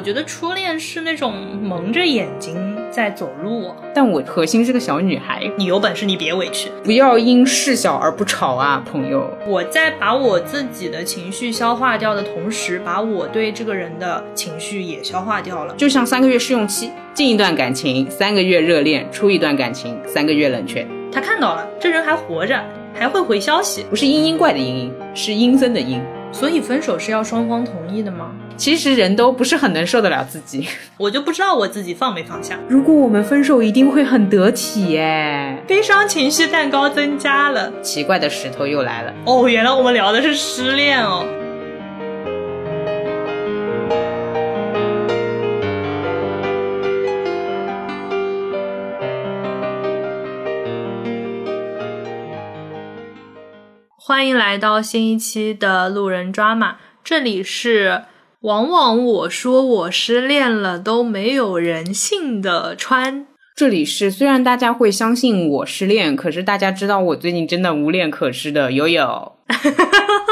我觉得初恋是那种蒙着眼睛在走路。但我核心是个小女孩，你有本事你别委屈，不要因事小而不吵啊，朋友。我在把我自己的情绪消化掉的同时，把我对这个人的情绪也消化掉了。就像三个月试用期，进一段感情三个月热恋，出一段感情三个月冷却。他看到了，这人还活着，还会回消息，不是嘤嘤怪的嘤嘤，是阴森的阴。所以分手是要双方同意的吗？其实人都不是很能受得了自己，我就不知道我自己放没放下。如果我们分手，一定会很得体耶。悲伤情绪蛋糕增加了，奇怪的石头又来了。哦，原来我们聊的是失恋哦。欢迎来到新一期的路人抓马，这里是往往我说我失恋了都没有人信的穿，这里是虽然大家会相信我失恋，可是大家知道我最近真的无恋可失的悠悠。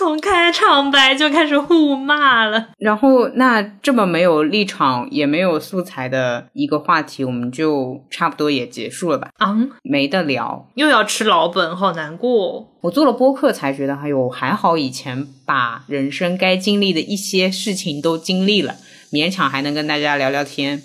从开场白就开始互骂了，然后那这么没有立场也没有素材的一个话题，我们就差不多也结束了吧？啊，没得聊，又要吃老本，好难过。我做了播客才觉得，哎呦，还好以前把人生该经历的一些事情都经历了，勉强还能跟大家聊聊天。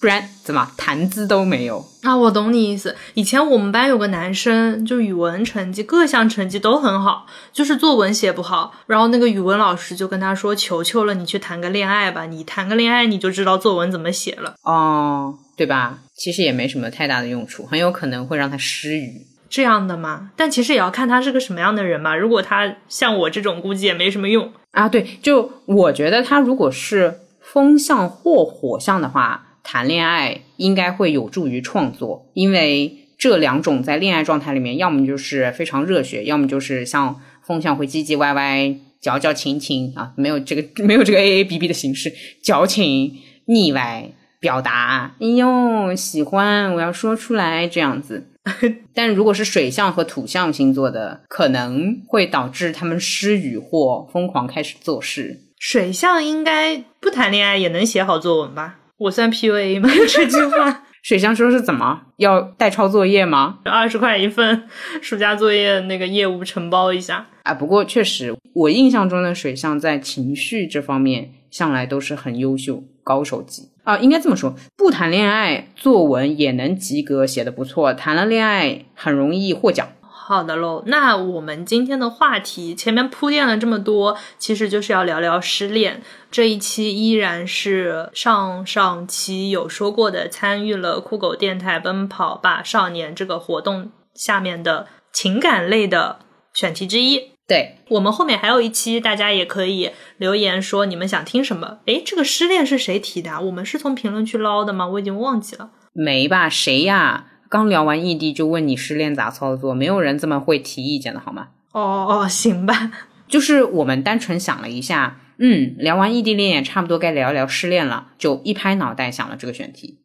不然怎么谈资都没有啊？我懂你意思。以前我们班有个男生，就语文成绩各项成绩都很好，就是作文写不好。然后那个语文老师就跟他说：“求求了，你去谈个恋爱吧，你谈个恋爱你就知道作文怎么写了。”哦，对吧？其实也没什么太大的用处，很有可能会让他失语。这样的吗？但其实也要看他是个什么样的人嘛。如果他像我这种，估计也没什么用啊。对，就我觉得他如果是风象或火象的话。谈恋爱应该会有助于创作，因为这两种在恋爱状态里面，要么就是非常热血，要么就是像风向会唧唧歪歪、矫矫情情啊，没有这个 没有这个 A A B B 的形式，矫情腻歪表达，哎呦喜欢，我要说出来这样子。但如果是水象和土象星座的，可能会导致他们失语或疯狂开始做事。水象应该不谈恋爱也能写好作文吧？我算 PUA 吗？这句话，水象说是怎么要代抄作业吗？二十块一份，暑假作业那个业务承包一下啊。不过确实，我印象中的水象在情绪这方面向来都是很优秀高手级啊。应该这么说，不谈恋爱，作文也能及格，写的不错；谈了恋爱，很容易获奖。好的喽，那我们今天的话题前面铺垫了这么多，其实就是要聊聊失恋。这一期依然是上上期有说过的，参与了酷狗电台奔跑吧少年这个活动下面的情感类的选题之一。对我们后面还有一期，大家也可以留言说你们想听什么。诶，这个失恋是谁提的？我们是从评论区捞的吗？我已经忘记了。没吧？谁呀？刚聊完异地就问你失恋咋操作，没有人这么会提意见的好吗？哦哦哦，行吧，就是我们单纯想了一下，嗯，聊完异地恋也差不多该聊一聊失恋了，就一拍脑袋想了这个选题。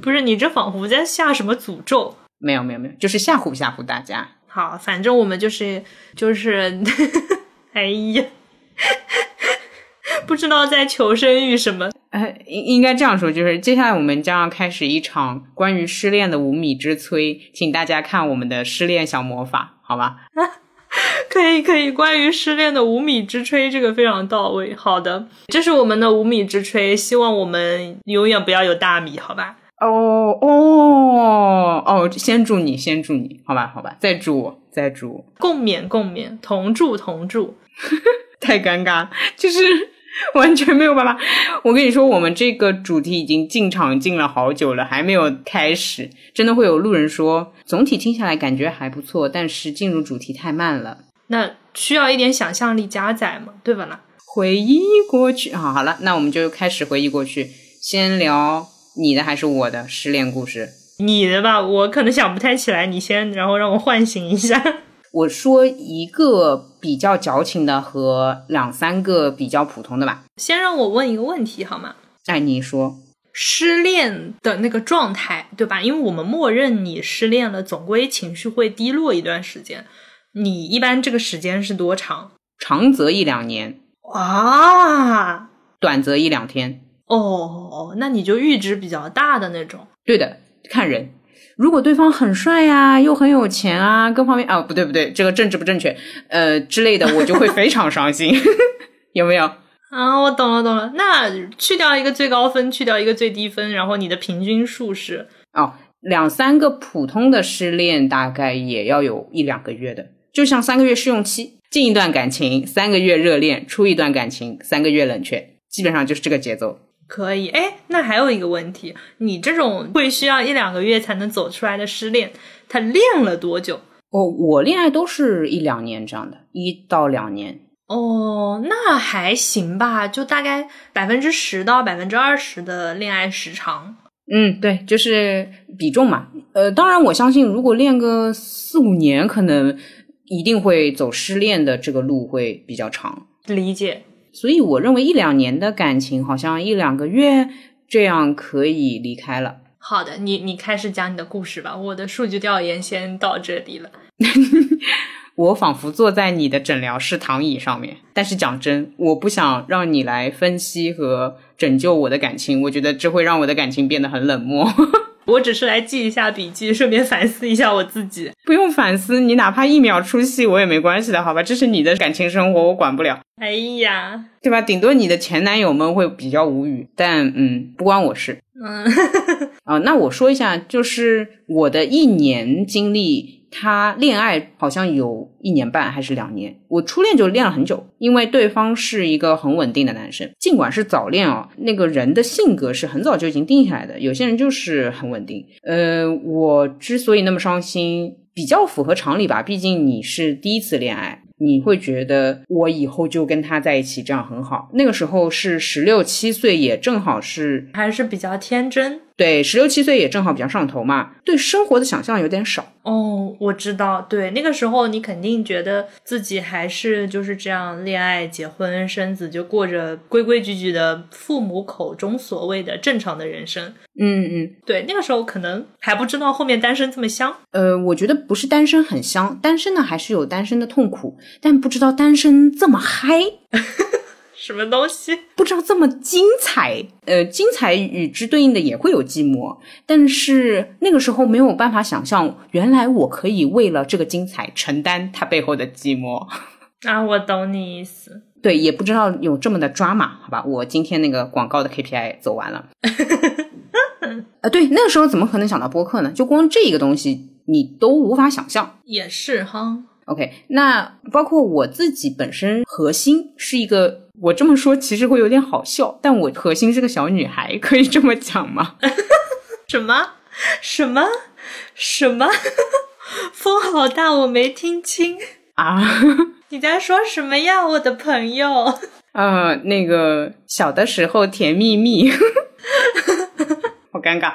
不是你这仿佛在下什么诅咒？没有没有没有，就是吓唬吓唬大家。好，反正我们就是就是，哎呀。不知道在求生欲什么？呃，应应该这样说，就是接下来我们将要开始一场关于失恋的无米之炊，请大家看我们的失恋小魔法，好吧？可以，可以。关于失恋的无米之炊，这个非常到位。好的，这是我们的无米之炊，希望我们永远不要有大米，好吧？哦哦哦，先祝你，先祝你，好吧，好吧，再祝我，再祝我，共勉，共勉，同祝，同祝。太尴尬，就是。完全没有办法，我跟你说，我们这个主题已经进场进了好久了，还没有开始。真的会有路人说，总体听下来感觉还不错，但是进入主题太慢了。那需要一点想象力加载嘛，对吧？啦？回忆过去啊，好了，那我们就开始回忆过去。先聊你的还是我的失恋故事？你的吧，我可能想不太起来，你先，然后让我唤醒一下。我说一个比较矫情的和两三个比较普通的吧。先让我问一个问题好吗？哎，你说失恋的那个状态，对吧？因为我们默认你失恋了，总归情绪会低落一段时间。你一般这个时间是多长？长则一两年。啊，短则一两天。哦，那你就阈值比较大的那种。对的，看人。如果对方很帅呀，又很有钱啊，各方面啊，不对不对，这个政治不正确，呃之类的，我就会非常伤心，有没有？啊，我懂了懂了。那去掉一个最高分，去掉一个最低分，然后你的平均数是？哦，两三个普通的失恋大概也要有一两个月的，就像三个月试用期，进一段感情三个月热恋，出一段感情三个月冷却，基本上就是这个节奏。可以，哎，那还有一个问题，你这种会需要一两个月才能走出来的失恋，他练了多久？哦，我恋爱都是一两年这样的，一到两年。哦，那还行吧，就大概百分之十到百分之二十的恋爱时长。嗯，对，就是比重嘛。呃，当然，我相信如果练个四五年，可能一定会走失恋的这个路会比较长。理解。所以我认为一两年的感情，好像一两个月这样可以离开了。好的，你你开始讲你的故事吧。我的数据调研先到这里了。我仿佛坐在你的诊疗室躺椅上面，但是讲真，我不想让你来分析和拯救我的感情，我觉得这会让我的感情变得很冷漠。我只是来记一下笔记，顺便反思一下我自己。不用反思，你哪怕一秒出戏我也没关系的，好吧？这是你的感情生活，我管不了。哎呀，对吧？顶多你的前男友们会比较无语，但嗯，不关我事。嗯，啊，那我说一下，就是我的一年经历。他恋爱好像有一年半还是两年，我初恋就恋了很久，因为对方是一个很稳定的男生，尽管是早恋哦，那个人的性格是很早就已经定下来的，有些人就是很稳定。呃，我之所以那么伤心，比较符合常理吧，毕竟你是第一次恋爱。你会觉得我以后就跟他在一起，这样很好。那个时候是十六七岁，也正好是还是比较天真。对，十六七岁也正好比较上头嘛，对生活的想象有点少。哦，我知道，对，那个时候你肯定觉得自己还是就是这样，恋爱、结婚、生子，就过着规规矩矩的父母口中所谓的正常的人生。嗯嗯，对，那个时候可能还不知道后面单身这么香。呃，我觉得不是单身很香，单身呢还是有单身的痛苦，但不知道单身这么嗨，什么东西？不知道这么精彩。呃，精彩与之对应的也会有寂寞，但是那个时候没有办法想象，原来我可以为了这个精彩承担它背后的寂寞。啊，我懂你意思。对，也不知道有这么的抓马，好吧？我今天那个广告的 KPI 走完了。啊，对，那个时候怎么可能想到播客呢？就光这一个东西，你都无法想象。也是哈。OK，那包括我自己本身核心是一个，我这么说其实会有点好笑，但我核心是个小女孩，可以这么讲吗？什么？什么？什么？风好大，我没听清啊！你在说什么呀，我的朋友？呃，那个小的时候甜蜜蜜。好尴尬，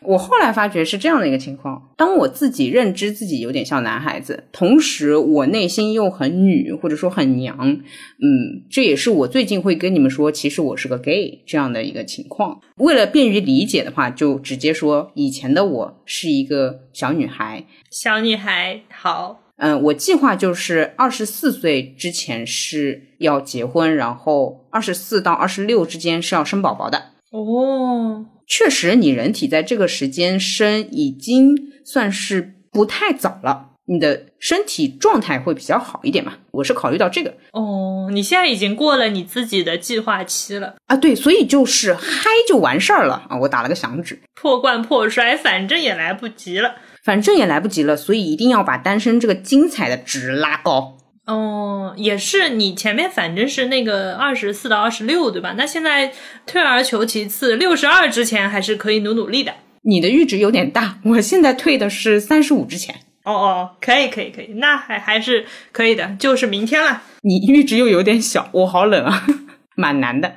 我后来发觉是这样的一个情况：当我自己认知自己有点像男孩子，同时我内心又很女，或者说很娘，嗯，这也是我最近会跟你们说，其实我是个 gay 这样的一个情况。为了便于理解的话，就直接说以前的我是一个小女孩。小女孩好，嗯，我计划就是二十四岁之前是要结婚，然后二十四到二十六之间是要生宝宝的。哦。确实，你人体在这个时间生已经算是不太早了，你的身体状态会比较好一点嘛。我是考虑到这个哦，你现在已经过了你自己的计划期了啊，对，所以就是嗨就完事儿了啊。我打了个响指，破罐破摔，反正也来不及了，反正也来不及了，所以一定要把单身这个精彩的值拉高。哦，也是，你前面反正是那个二十四到二十六，对吧？那现在退而求其次，六十二之前还是可以努努力的。你的阈值有点大，我现在退的是三十五之前。哦哦，可以可以可以，那还还是可以的，就是明天了。你阈值又有点小，我好冷啊，蛮难的。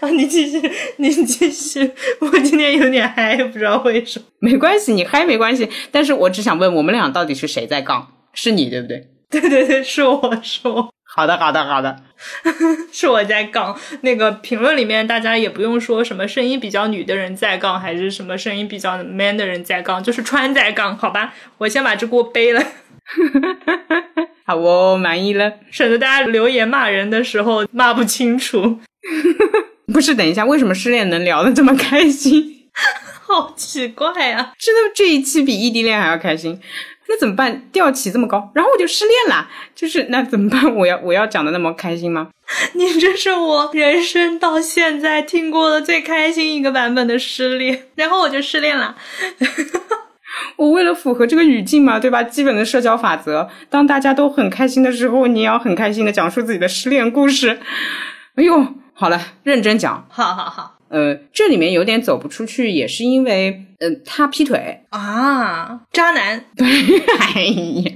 啊，你继续，你继续，我今天有点嗨，不知道为什么。没关系，你嗨没关系，但是我只想问，我们俩到底是谁在杠？是你对不对？对 对对，是我是我。好的好的好的，是我在杠。那个评论里面，大家也不用说什么声音比较女的人在杠，还是什么声音比较 man 的人在杠，就是川在杠，好吧？我先把这锅背了。好哦，满意了，省得大家留言骂人的时候骂不清楚。不是，等一下，为什么失恋能聊得这么开心？好奇怪啊！真的这一期比异地恋还要开心。那怎么办？调起这么高，然后我就失恋了。就是那怎么办？我要我要讲的那么开心吗？你这是我人生到现在听过的最开心一个版本的失恋，然后我就失恋了。我为了符合这个语境嘛，对吧？基本的社交法则，当大家都很开心的时候，你也要很开心的讲述自己的失恋故事。哎呦，好了，认真讲。好好好。呃，这里面有点走不出去，也是因为，呃，他劈腿啊，渣男。对，哎呀，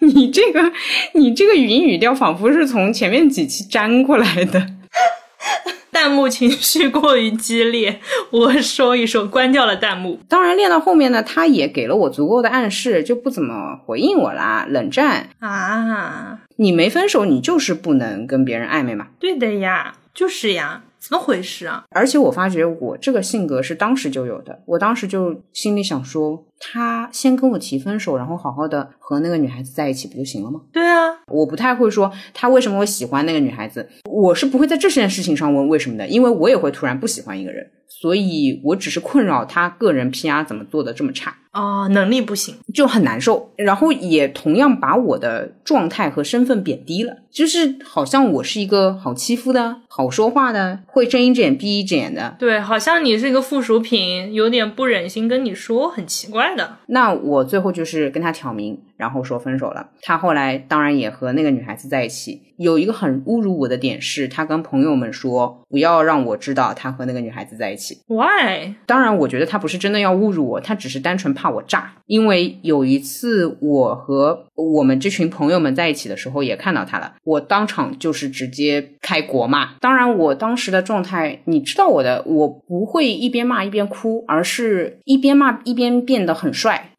你这个，你这个语音语调仿佛是从前面几期粘过来的。弹幕情绪过于激烈，我说一说，关掉了弹幕。当然，练到后面呢，他也给了我足够的暗示，就不怎么回应我啦，冷战啊。你没分手，你就是不能跟别人暧昧嘛？对的呀，就是呀。怎么回事啊？而且我发觉我这个性格是当时就有的，我当时就心里想说，他先跟我提分手，然后好好的和那个女孩子在一起不就行了吗？对啊，我不太会说他为什么会喜欢那个女孩子，我是不会在这件事情上问为什么的，因为我也会突然不喜欢一个人，所以我只是困扰他个人 PR 怎么做的这么差。哦，能力不行就很难受，然后也同样把我的状态和身份贬低了，就是好像我是一个好欺负的、好说话的、会睁一只眼闭一只眼的。对，好像你是一个附属品，有点不忍心跟你说，很奇怪的。那我最后就是跟他挑明，然后说分手了。他后来当然也和那个女孩子在一起。有一个很侮辱我的点是，他跟朋友们说不要让我知道他和那个女孩子在一起。Why？当然，我觉得他不是真的要侮辱我，他只是单纯怕我炸。因为有一次我和我们这群朋友们在一起的时候，也看到他了，我当场就是直接开国骂。当然，我当时的状态，你知道我的，我不会一边骂一边哭，而是一边骂一边变得很帅。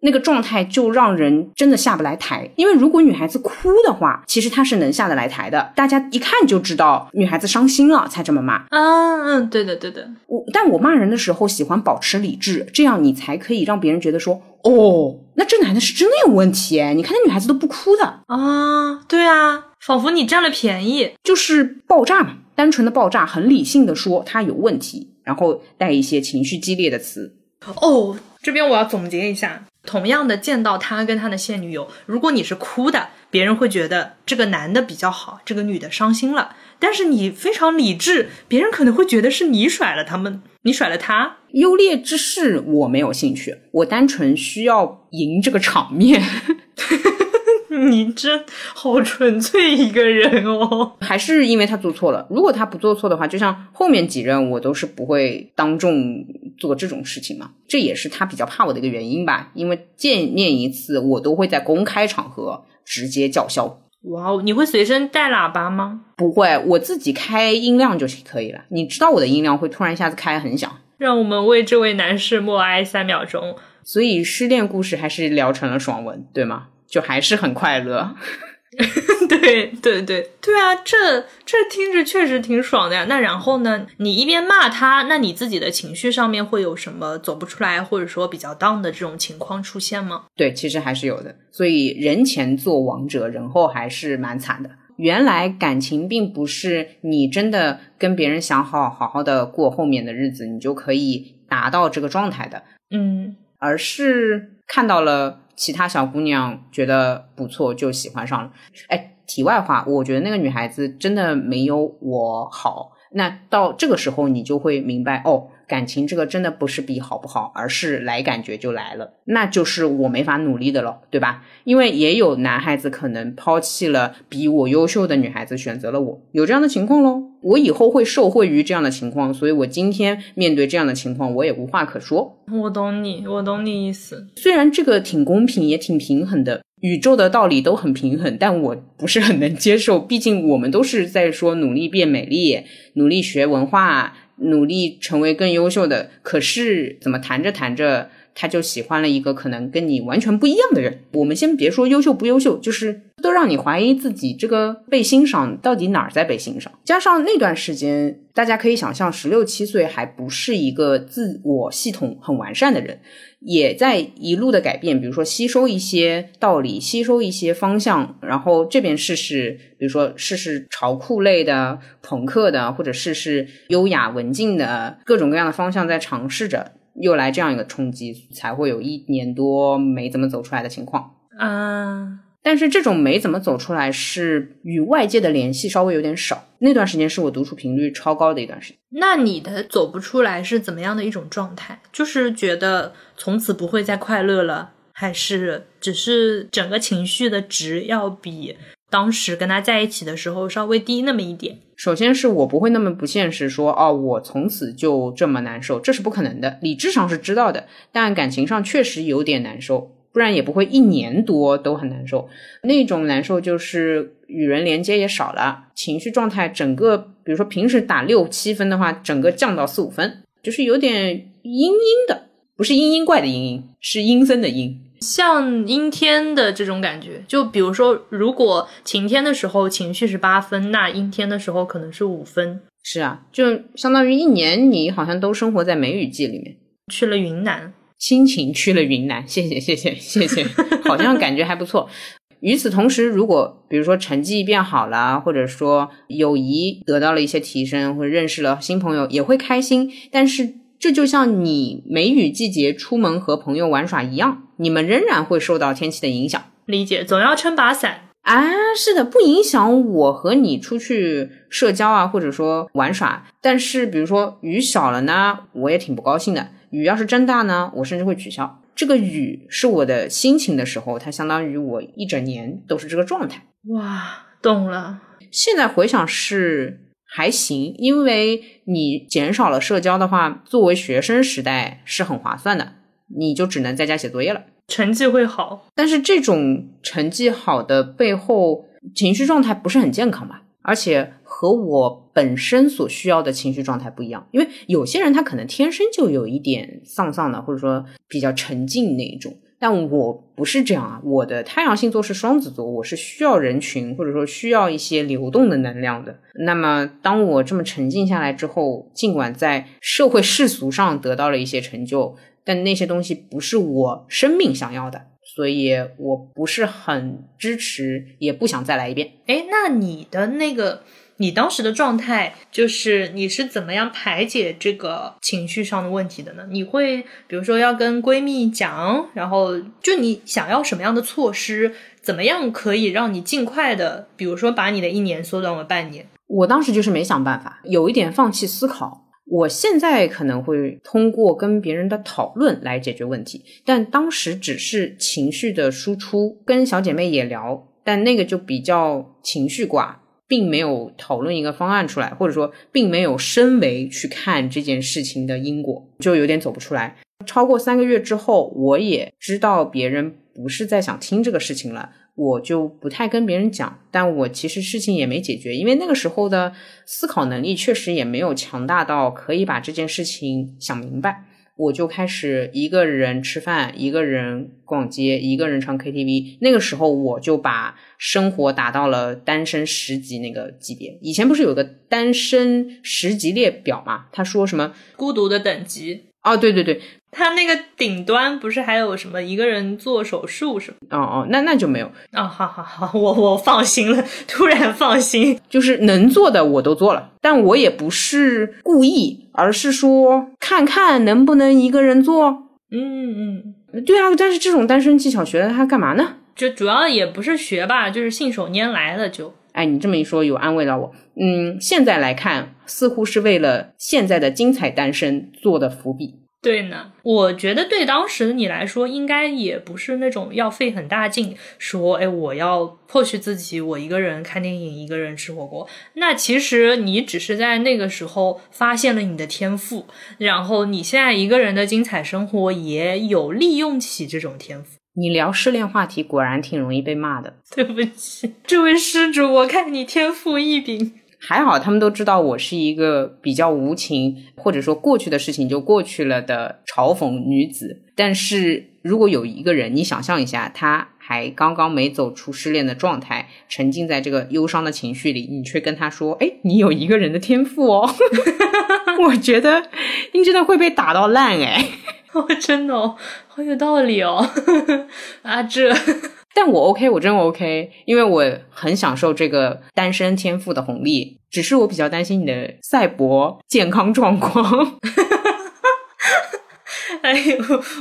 那个状态就让人真的下不来台，因为如果女孩子哭的话，其实她是能下得来台的，大家一看就知道女孩子伤心了才这么骂。嗯嗯，对的对的。我但我骂人的时候喜欢保持理智，这样你才可以让别人觉得说，哦，那这男的是真的有问题你看那女孩子都不哭的啊，对啊，仿佛你占了便宜，就是爆炸嘛，单纯的爆炸，很理性的说他有问题，然后带一些情绪激烈的词。哦，这边我要总结一下。同样的，见到他跟他的现女友，如果你是哭的，别人会觉得这个男的比较好，这个女的伤心了。但是你非常理智，别人可能会觉得是你甩了他们，你甩了他。优劣之事我没有兴趣，我单纯需要赢这个场面。你真好纯粹一个人哦，还是因为他做错了？如果他不做错的话，就像后面几任我都是不会当众做这种事情嘛。这也是他比较怕我的一个原因吧。因为见面一次，我都会在公开场合直接叫嚣。哇哦，你会随身带喇叭吗？不会，我自己开音量就可以了。你知道我的音量会突然一下子开很响。让我们为这位男士默哀三秒钟。所以失恋故事还是聊成了爽文，对吗？就还是很快乐，对对对对啊，这这听着确实挺爽的呀。那然后呢？你一边骂他，那你自己的情绪上面会有什么走不出来，或者说比较 down 的这种情况出现吗？对，其实还是有的。所以人前做王者，人后还是蛮惨的。原来感情并不是你真的跟别人想好好好的过后面的日子，你就可以达到这个状态的。嗯，而是看到了。其他小姑娘觉得不错就喜欢上了，哎，题外话，我觉得那个女孩子真的没有我好。那到这个时候，你就会明白哦。感情这个真的不是比好不好，而是来感觉就来了，那就是我没法努力的了，对吧？因为也有男孩子可能抛弃了比我优秀的女孩子，选择了我，有这样的情况喽。我以后会受惠于这样的情况，所以我今天面对这样的情况，我也无话可说。我懂你，我懂你意思。虽然这个挺公平，也挺平衡的，宇宙的道理都很平衡，但我不是很能接受。毕竟我们都是在说努力变美丽，努力学文化。努力成为更优秀的，可是怎么谈着谈着，他就喜欢了一个可能跟你完全不一样的人。我们先别说优秀不优秀，就是都让你怀疑自己这个被欣赏到底哪儿在被欣赏。加上那段时间，大家可以想象，十六七岁还不是一个自我系统很完善的人，也在一路的改变，比如说吸收一些道理，吸收一些方向，然后这边试试，比如说试试潮酷类的、朋克的，或者试试优雅文静的各种各样的方向，在尝试着。又来这样一个冲击，才会有一年多没怎么走出来的情况啊。但是这种没怎么走出来，是与外界的联系稍微有点少。那段时间是我独处频率超高的一段时间。那你的走不出来是怎么样的一种状态？就是觉得从此不会再快乐了，还是只是整个情绪的值要比？当时跟他在一起的时候稍微低那么一点。首先是我不会那么不现实，说哦，我从此就这么难受，这是不可能的。理智上是知道的，但感情上确实有点难受，不然也不会一年多都很难受。那种难受就是与人连接也少了，情绪状态整个，比如说平时打六七分的话，整个降到四五分，就是有点阴阴的，不是阴阴怪的阴阴，是阴森的阴。像阴天的这种感觉，就比如说，如果晴天的时候情绪是八分，那阴天的时候可能是五分。是啊，就相当于一年你好像都生活在梅雨季里面。去了云南，心情去了云南，谢谢谢谢谢谢，好像感觉还不错。与此同时，如果比如说成绩变好了，或者说友谊得到了一些提升，或者认识了新朋友，也会开心。但是。这就像你梅雨季节出门和朋友玩耍一样，你们仍然会受到天气的影响。理解，总要撑把伞啊。是的，不影响我和你出去社交啊，或者说玩耍。但是，比如说雨小了呢，我也挺不高兴的。雨要是真大呢，我甚至会取消。这个雨是我的心情的时候，它相当于我一整年都是这个状态。哇，懂了。现在回想是。还行，因为你减少了社交的话，作为学生时代是很划算的，你就只能在家写作业了，成绩会好。但是这种成绩好的背后，情绪状态不是很健康吧？而且和我本身所需要的情绪状态不一样，因为有些人他可能天生就有一点丧丧的，或者说比较沉静那一种。但我不是这样啊，我的太阳星座是双子座，我是需要人群或者说需要一些流动的能量的。那么当我这么沉静下来之后，尽管在社会世俗上得到了一些成就，但那些东西不是我生命想要的，所以我不是很支持，也不想再来一遍。哎，那你的那个。你当时的状态就是你是怎么样排解这个情绪上的问题的呢？你会比如说要跟闺蜜讲，然后就你想要什么样的措施，怎么样可以让你尽快的，比如说把你的一年缩短为半年？我当时就是没想办法，有一点放弃思考。我现在可能会通过跟别人的讨论来解决问题，但当时只是情绪的输出，跟小姐妹也聊，但那个就比较情绪挂。并没有讨论一个方案出来，或者说并没有深维去看这件事情的因果，就有点走不出来。超过三个月之后，我也知道别人不是在想听这个事情了，我就不太跟别人讲。但我其实事情也没解决，因为那个时候的思考能力确实也没有强大到可以把这件事情想明白。我就开始一个人吃饭，一个人逛街，一个人唱 KTV。那个时候我就把生活达到了单身十级那个级别。以前不是有个单身十级列表嘛？他说什么孤独的等级？哦，对对对。他那个顶端不是还有什么一个人做手术什么？哦哦，那那就没有哦，好好好，我我放心了，突然放心，就是能做的我都做了，但我也不是故意，而是说看看能不能一个人做。嗯嗯，对啊，但是这种单身技巧学了它干嘛呢？就主要也不是学吧，就是信手拈来了就。哎，你这么一说，有安慰到我。嗯，现在来看，似乎是为了现在的精彩单身做的伏笔。对呢，我觉得对当时的你来说，应该也不是那种要费很大劲说，哎，我要迫使自己我一个人看电影，一个人吃火锅。那其实你只是在那个时候发现了你的天赋，然后你现在一个人的精彩生活也有利用起这种天赋。你聊失恋话题果然挺容易被骂的，对不起，这位施主，我看你天赋异禀。还好，他们都知道我是一个比较无情，或者说过去的事情就过去了的嘲讽女子。但是如果有一个人，你想象一下，他还刚刚没走出失恋的状态，沉浸在这个忧伤的情绪里，你却跟他说：“哎，你有一个人的天赋哦。”我觉得你真的会被打到烂哎！哦，真的哦，好有道理哦。啊，这，但我 OK，我真 OK，因为我很享受这个单身天赋的红利。只是我比较担心你的赛博健康状况。哎呦，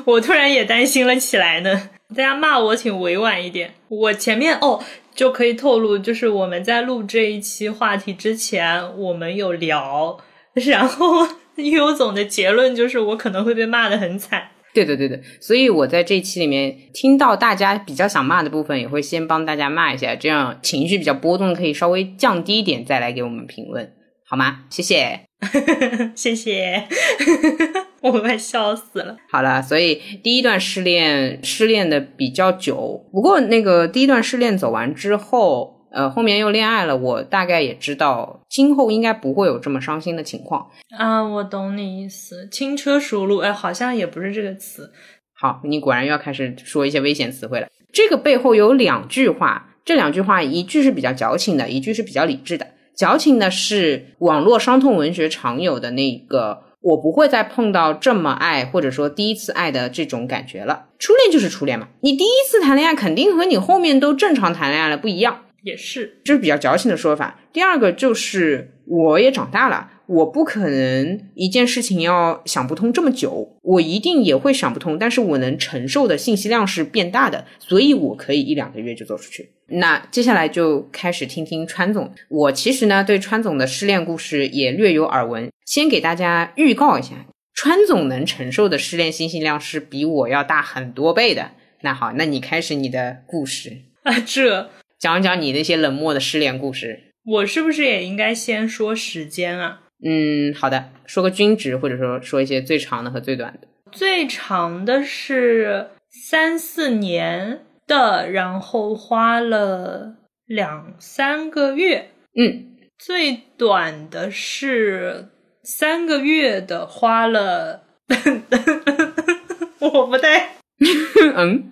我突然也担心了起来呢。大家骂我请委婉一点。我前面哦就可以透露，就是我们在录这一期话题之前，我们有聊，然后优总的结论就是我可能会被骂的很惨。对的，对的。所以我在这期里面听到大家比较想骂的部分，也会先帮大家骂一下，这样情绪比较波动可以稍微降低一点，再来给我们评论，好吗？谢谢，谢谢。我快笑死了。好了，所以第一段失恋失恋的比较久，不过那个第一段失恋走完之后，呃，后面又恋爱了，我大概也知道今后应该不会有这么伤心的情况啊。我懂你意思，轻车熟路，哎，好像也不是这个词。好，你果然又要开始说一些危险词汇了。这个背后有两句话，这两句话一句是比较矫情的，一句是比较理智的。矫情的是网络伤痛文学常有的那个。我不会再碰到这么爱，或者说第一次爱的这种感觉了。初恋就是初恋嘛，你第一次谈恋爱肯定和你后面都正常谈恋爱了不一样，也是，这是比较矫情的说法。第二个就是我也长大了。我不可能一件事情要想不通这么久，我一定也会想不通，但是我能承受的信息量是变大的，所以我可以一两个月就做出去。那接下来就开始听听川总，我其实呢对川总的失恋故事也略有耳闻，先给大家预告一下，川总能承受的失恋信息量是比我要大很多倍的。那好，那你开始你的故事啊，这讲讲你那些冷漠的失恋故事，我是不是也应该先说时间啊？嗯，好的，说个均值，或者说说一些最长的和最短的。最长的是三四年的，然后花了两三个月。嗯，最短的是三个月的，花了。我不太，嗯，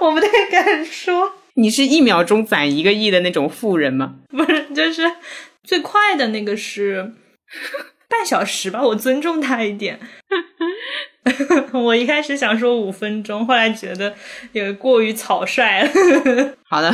我不太敢说。你是一秒钟攒一个亿的那种富人吗？不是，就是最快的那个是。半小时吧，我尊重他一点。我一开始想说五分钟，后来觉得也过于草率了。好的，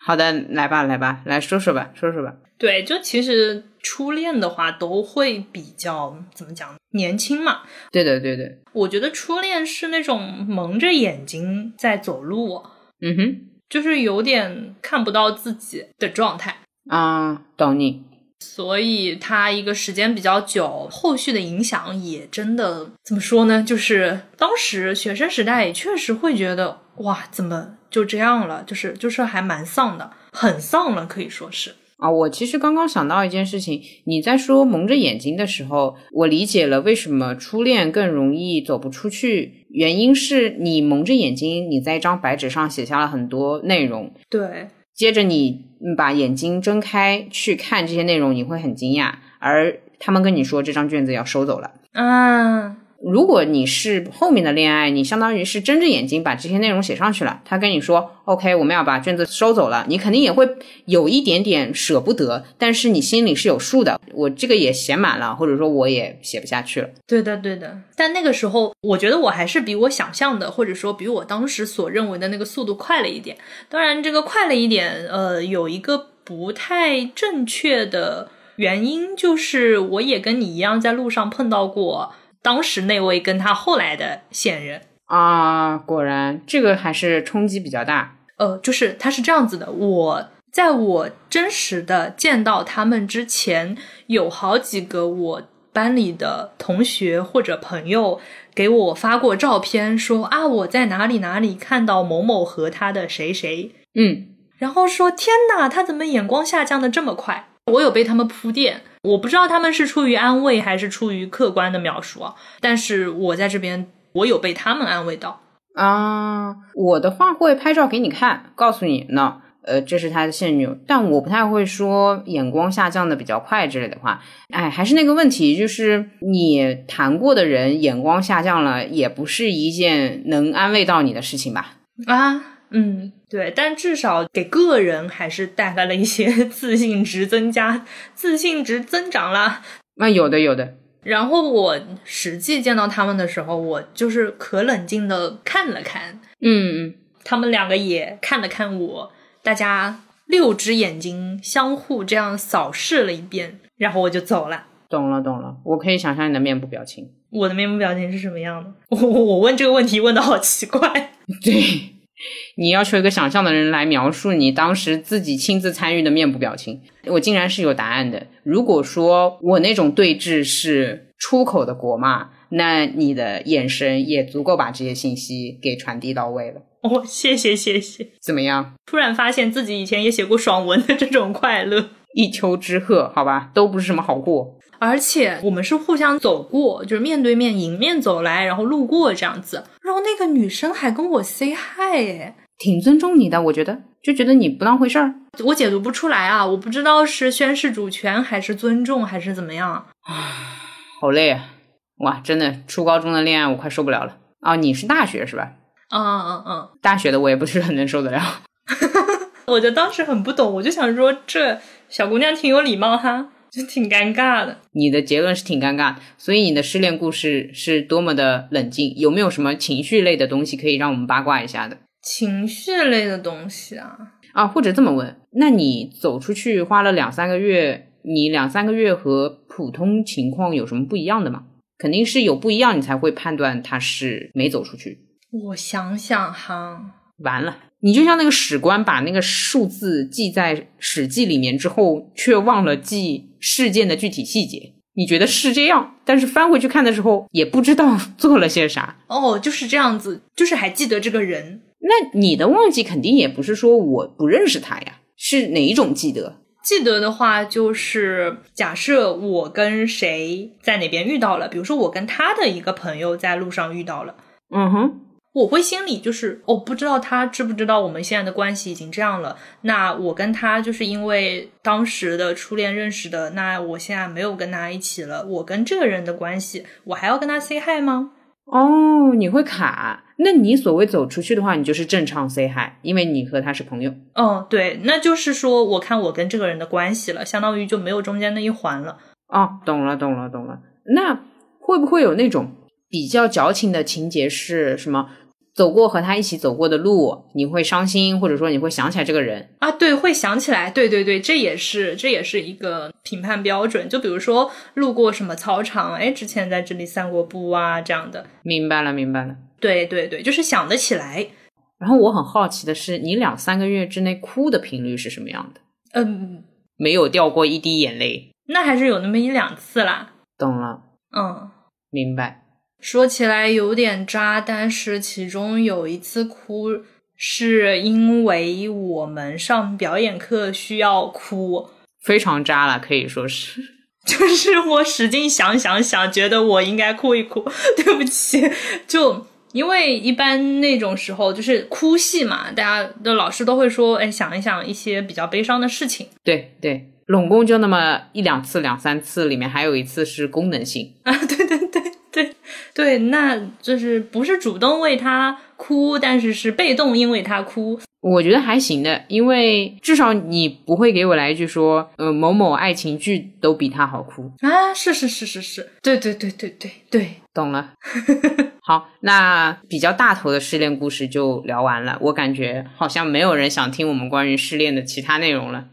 好的，来吧，来吧，来说说吧，说说吧。对，就其实初恋的话都会比较怎么讲，年轻嘛。对的，对的。我觉得初恋是那种蒙着眼睛在走路，嗯哼，就是有点看不到自己的状态啊，懂你。所以他一个时间比较久，后续的影响也真的怎么说呢？就是当时学生时代也确实会觉得，哇，怎么就这样了？就是就是还蛮丧的，很丧了，可以说是啊。我其实刚刚想到一件事情，你在说蒙着眼睛的时候，我理解了为什么初恋更容易走不出去，原因是你蒙着眼睛，你在一张白纸上写下了很多内容，对。接着你把眼睛睁开去看这些内容，你会很惊讶。而他们跟你说这张卷子要收走了，嗯。如果你是后面的恋爱，你相当于是睁着眼睛把这些内容写上去了。他跟你说，OK，我们要把卷子收走了，你肯定也会有一点点舍不得，但是你心里是有数的。我这个也写满了，或者说我也写不下去了。对的，对的。但那个时候，我觉得我还是比我想象的，或者说比我当时所认为的那个速度快了一点。当然，这个快了一点，呃，有一个不太正确的原因，就是我也跟你一样，在路上碰到过。当时那位跟他后来的现任啊，果然这个还是冲击比较大。呃，就是他是这样子的，我在我真实的见到他们之前，有好几个我班里的同学或者朋友给我发过照片，说啊我在哪里哪里看到某某和他的谁谁，嗯，然后说天哪，他怎么眼光下降的这么快？我有被他们铺垫。我不知道他们是出于安慰还是出于客观的描述啊，但是我在这边，我有被他们安慰到啊。我的话会拍照给你看，告诉你呢，呃，这是他的现女友，但我不太会说眼光下降的比较快之类的话。哎，还是那个问题，就是你谈过的人眼光下降了，也不是一件能安慰到你的事情吧？啊，嗯，对，但至少给个人还是带来了一些 自信值增加，自信值增长了。那有的有的。然后我实际见到他们的时候，我就是可冷静的看了看，嗯嗯，他们两个也看了看我，大家六只眼睛相互这样扫视了一遍，然后我就走了。懂了懂了，我可以想象你的面部表情。我的面部表情是什么样的？我我问这个问题问的好奇怪。对，你要求一个想象的人来描述你当时自己亲自参与的面部表情，我竟然是有答案的。如果说我那种对峙是出口的国骂，那你的眼神也足够把这些信息给传递到位了。哦，谢谢谢谢。怎么样？突然发现自己以前也写过爽文的这种快乐。一丘之貉，好吧，都不是什么好货。而且我们是互相走过，就是面对面迎面走来，然后路过这样子。然后那个女生还跟我 say hi，哎，挺尊重你的，我觉得，就觉得你不当回事儿。我解读不出来啊，我不知道是宣示主权还是尊重还是怎么样。好累啊！哇，真的，初高中的恋爱我快受不了了。啊，你是大学是吧？嗯嗯嗯，大学的我也不是很能受得了。我就当时很不懂，我就想说这小姑娘挺有礼貌哈。就挺尴尬的，你的结论是挺尴尬，所以你的失恋故事是多么的冷静？有没有什么情绪类的东西可以让我们八卦一下的？情绪类的东西啊啊，或者这么问，那你走出去花了两三个月，你两三个月和普通情况有什么不一样的吗？肯定是有不一样，你才会判断他是没走出去。我想想哈，完了。你就像那个史官把那个数字记在《史记》里面之后，却忘了记事件的具体细节。你觉得是这样，但是翻回去看的时候，也不知道 做了些啥。哦，就是这样子，就是还记得这个人。那你的忘记肯定也不是说我不认识他呀，是哪一种记得？记得的话，就是假设我跟谁在哪边遇到了，比如说我跟他的一个朋友在路上遇到了。嗯哼。我会心里就是，我不知道他知不知道我们现在的关系已经这样了。那我跟他就是因为当时的初恋认识的，那我现在没有跟他一起了。我跟这个人的关系，我还要跟他 say hi 吗？哦，你会卡？那你所谓走出去的话，你就是正常 say hi，因为你和他是朋友。哦，对，那就是说，我看我跟这个人的关系了，相当于就没有中间那一环了。哦，懂了，懂了，懂了。那会不会有那种比较矫情的情节是什么？走过和他一起走过的路，你会伤心，或者说你会想起来这个人啊？对，会想起来。对对对，这也是这也是一个评判标准。就比如说路过什么操场，哎，之前在这里散过步啊，这样的。明白了，明白了。对对对，就是想得起来。然后我很好奇的是，你两三个月之内哭的频率是什么样的？嗯，没有掉过一滴眼泪。那还是有那么一两次啦。懂了。嗯，明白。说起来有点渣，但是其中有一次哭，是因为我们上表演课需要哭，非常渣了，可以说是，就是我使劲想想想，觉得我应该哭一哭。对不起，就因为一般那种时候就是哭戏嘛，大家的老师都会说，哎，想一想一些比较悲伤的事情。对对，拢共就那么一两次、两三次，里面还有一次是功能性啊，对对那就是不是主动为他哭，但是是被动因为他哭。我觉得还行的，因为至少你不会给我来一句说，呃，某某爱情剧都比他好哭啊！是是是是是，对对对对对对，懂了。好，那比较大头的失恋故事就聊完了。我感觉好像没有人想听我们关于失恋的其他内容了。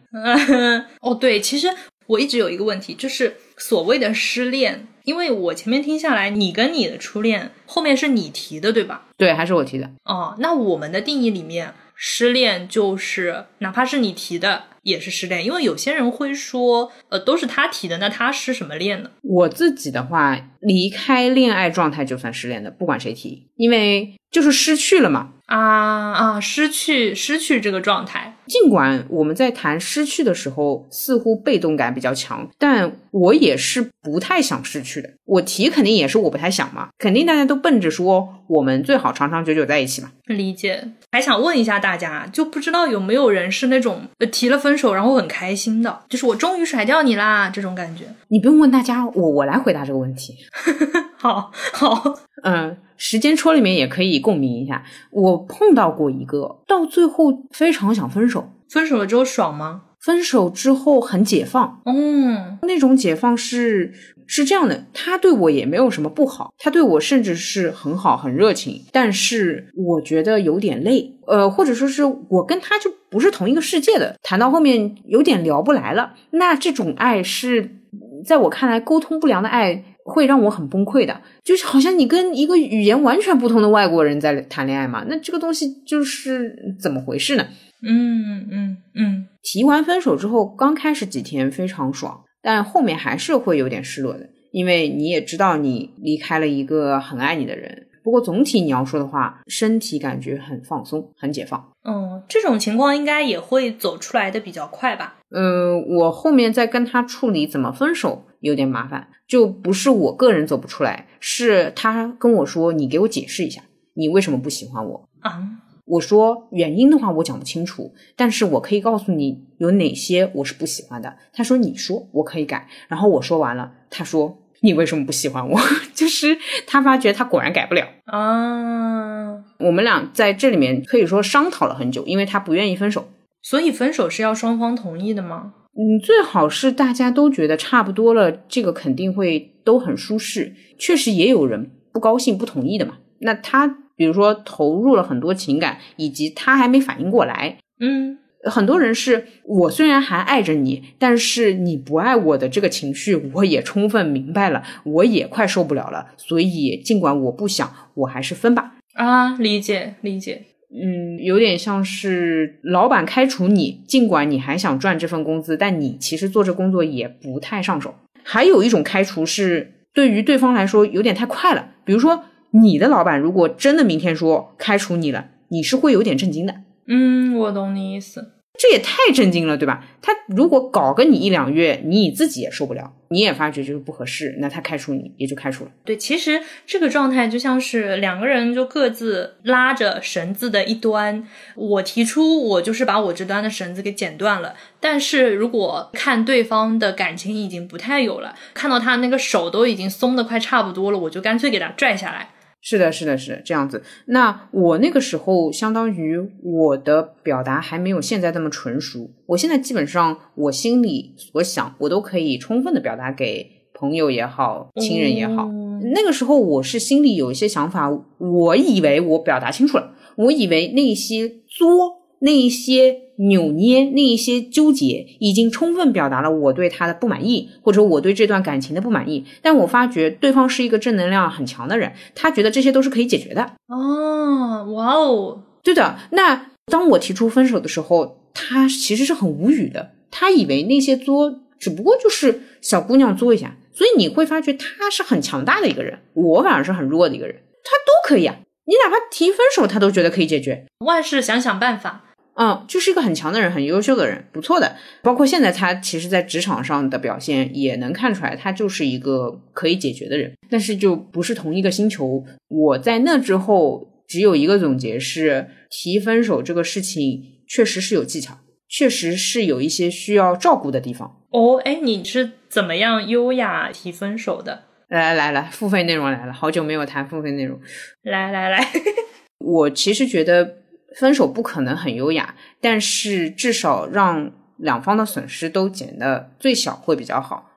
哦，对，其实我一直有一个问题，就是所谓的失恋。因为我前面听下来，你跟你的初恋后面是你提的，对吧？对，还是我提的。哦，那我们的定义里面，失恋就是哪怕是你提的也是失恋，因为有些人会说，呃，都是他提的，那他失什么恋呢？我自己的话，离开恋爱状态就算失恋的，不管谁提，因为就是失去了嘛。啊啊！失去失去这个状态，尽管我们在谈失去的时候，似乎被动感比较强，但我也是不太想失去的。我提肯定也是我不太想嘛，肯定大家都奔着说我们最好长长久久在一起嘛。理解。还想问一下大家，就不知道有没有人是那种呃提了分手然后很开心的，就是我终于甩掉你啦这种感觉。你不用问大家，我我来回答这个问题。好好，嗯。时间戳里面也可以共鸣一下。我碰到过一个，到最后非常想分手，分手了之后爽吗？分手之后很解放，嗯，那种解放是是这样的，他对我也没有什么不好，他对我甚至是很好很热情，但是我觉得有点累，呃，或者说是我跟他就不是同一个世界的，谈到后面有点聊不来了，那这种爱是在我看来沟通不良的爱。会让我很崩溃的，就是好像你跟一个语言完全不同的外国人在谈恋爱嘛，那这个东西就是怎么回事呢？嗯嗯嗯。提完分手之后，刚开始几天非常爽，但后面还是会有点失落的，因为你也知道你离开了一个很爱你的人。不过总体你要说的话，身体感觉很放松，很解放。嗯，这种情况应该也会走出来的比较快吧？嗯，我后面再跟他处理怎么分手有点麻烦，就不是我个人走不出来，是他跟我说：“你给我解释一下，你为什么不喜欢我啊？”我说原因的话我讲不清楚，但是我可以告诉你有哪些我是不喜欢的。他说：“你说，我可以改。”然后我说完了，他说。你为什么不喜欢我？就是他发觉他果然改不了啊。我们俩在这里面可以说商讨了很久，因为他不愿意分手。所以分手是要双方同意的吗？嗯，最好是大家都觉得差不多了，这个肯定会都很舒适。确实也有人不高兴、不同意的嘛。那他比如说投入了很多情感，以及他还没反应过来，嗯。很多人是我虽然还爱着你，但是你不爱我的这个情绪，我也充分明白了，我也快受不了了。所以尽管我不想，我还是分吧。啊，理解理解。嗯，有点像是老板开除你，尽管你还想赚这份工资，但你其实做这工作也不太上手。还有一种开除是对于对方来说有点太快了，比如说你的老板如果真的明天说开除你了，你是会有点震惊的。嗯，我懂你意思。这也太震惊了，对吧？他如果搞个你一两月，你自己也受不了，你也发觉就是不合适，那他开除你也就开除了。对，其实这个状态就像是两个人就各自拉着绳子的一端，我提出我就是把我这端的绳子给剪断了，但是如果看对方的感情已经不太有了，看到他那个手都已经松的快差不多了，我就干脆给他拽下来。是的，是的，是的，这样子。那我那个时候，相当于我的表达还没有现在这么纯熟。我现在基本上，我心里所想，我都可以充分的表达给朋友也好，亲人也好。那个时候，我是心里有一些想法，我以为我表达清楚了，我以为那些作。那一些扭捏，那一些纠结，已经充分表达了我对他的不满意，或者我对这段感情的不满意。但我发觉对方是一个正能量很强的人，他觉得这些都是可以解决的。哦，哇哦，对的。那当我提出分手的时候，他其实是很无语的，他以为那些作只不过就是小姑娘作一下，所以你会发觉他是很强大的一个人，我反而是很弱的一个人，他都可以啊。你哪怕提分手，他都觉得可以解决，万事想想办法。嗯，就是一个很强的人，很优秀的人，不错的。包括现在他其实，在职场上的表现也能看出来，他就是一个可以解决的人。但是就不是同一个星球。我在那之后只有一个总结是：提分手这个事情确实是有技巧，确实是有一些需要照顾的地方。哦，哎，你是怎么样优雅提分手的？来来来，付费内容来了，好久没有谈付费内容。来来来，我其实觉得。分手不可能很优雅，但是至少让两方的损失都减的最小会比较好。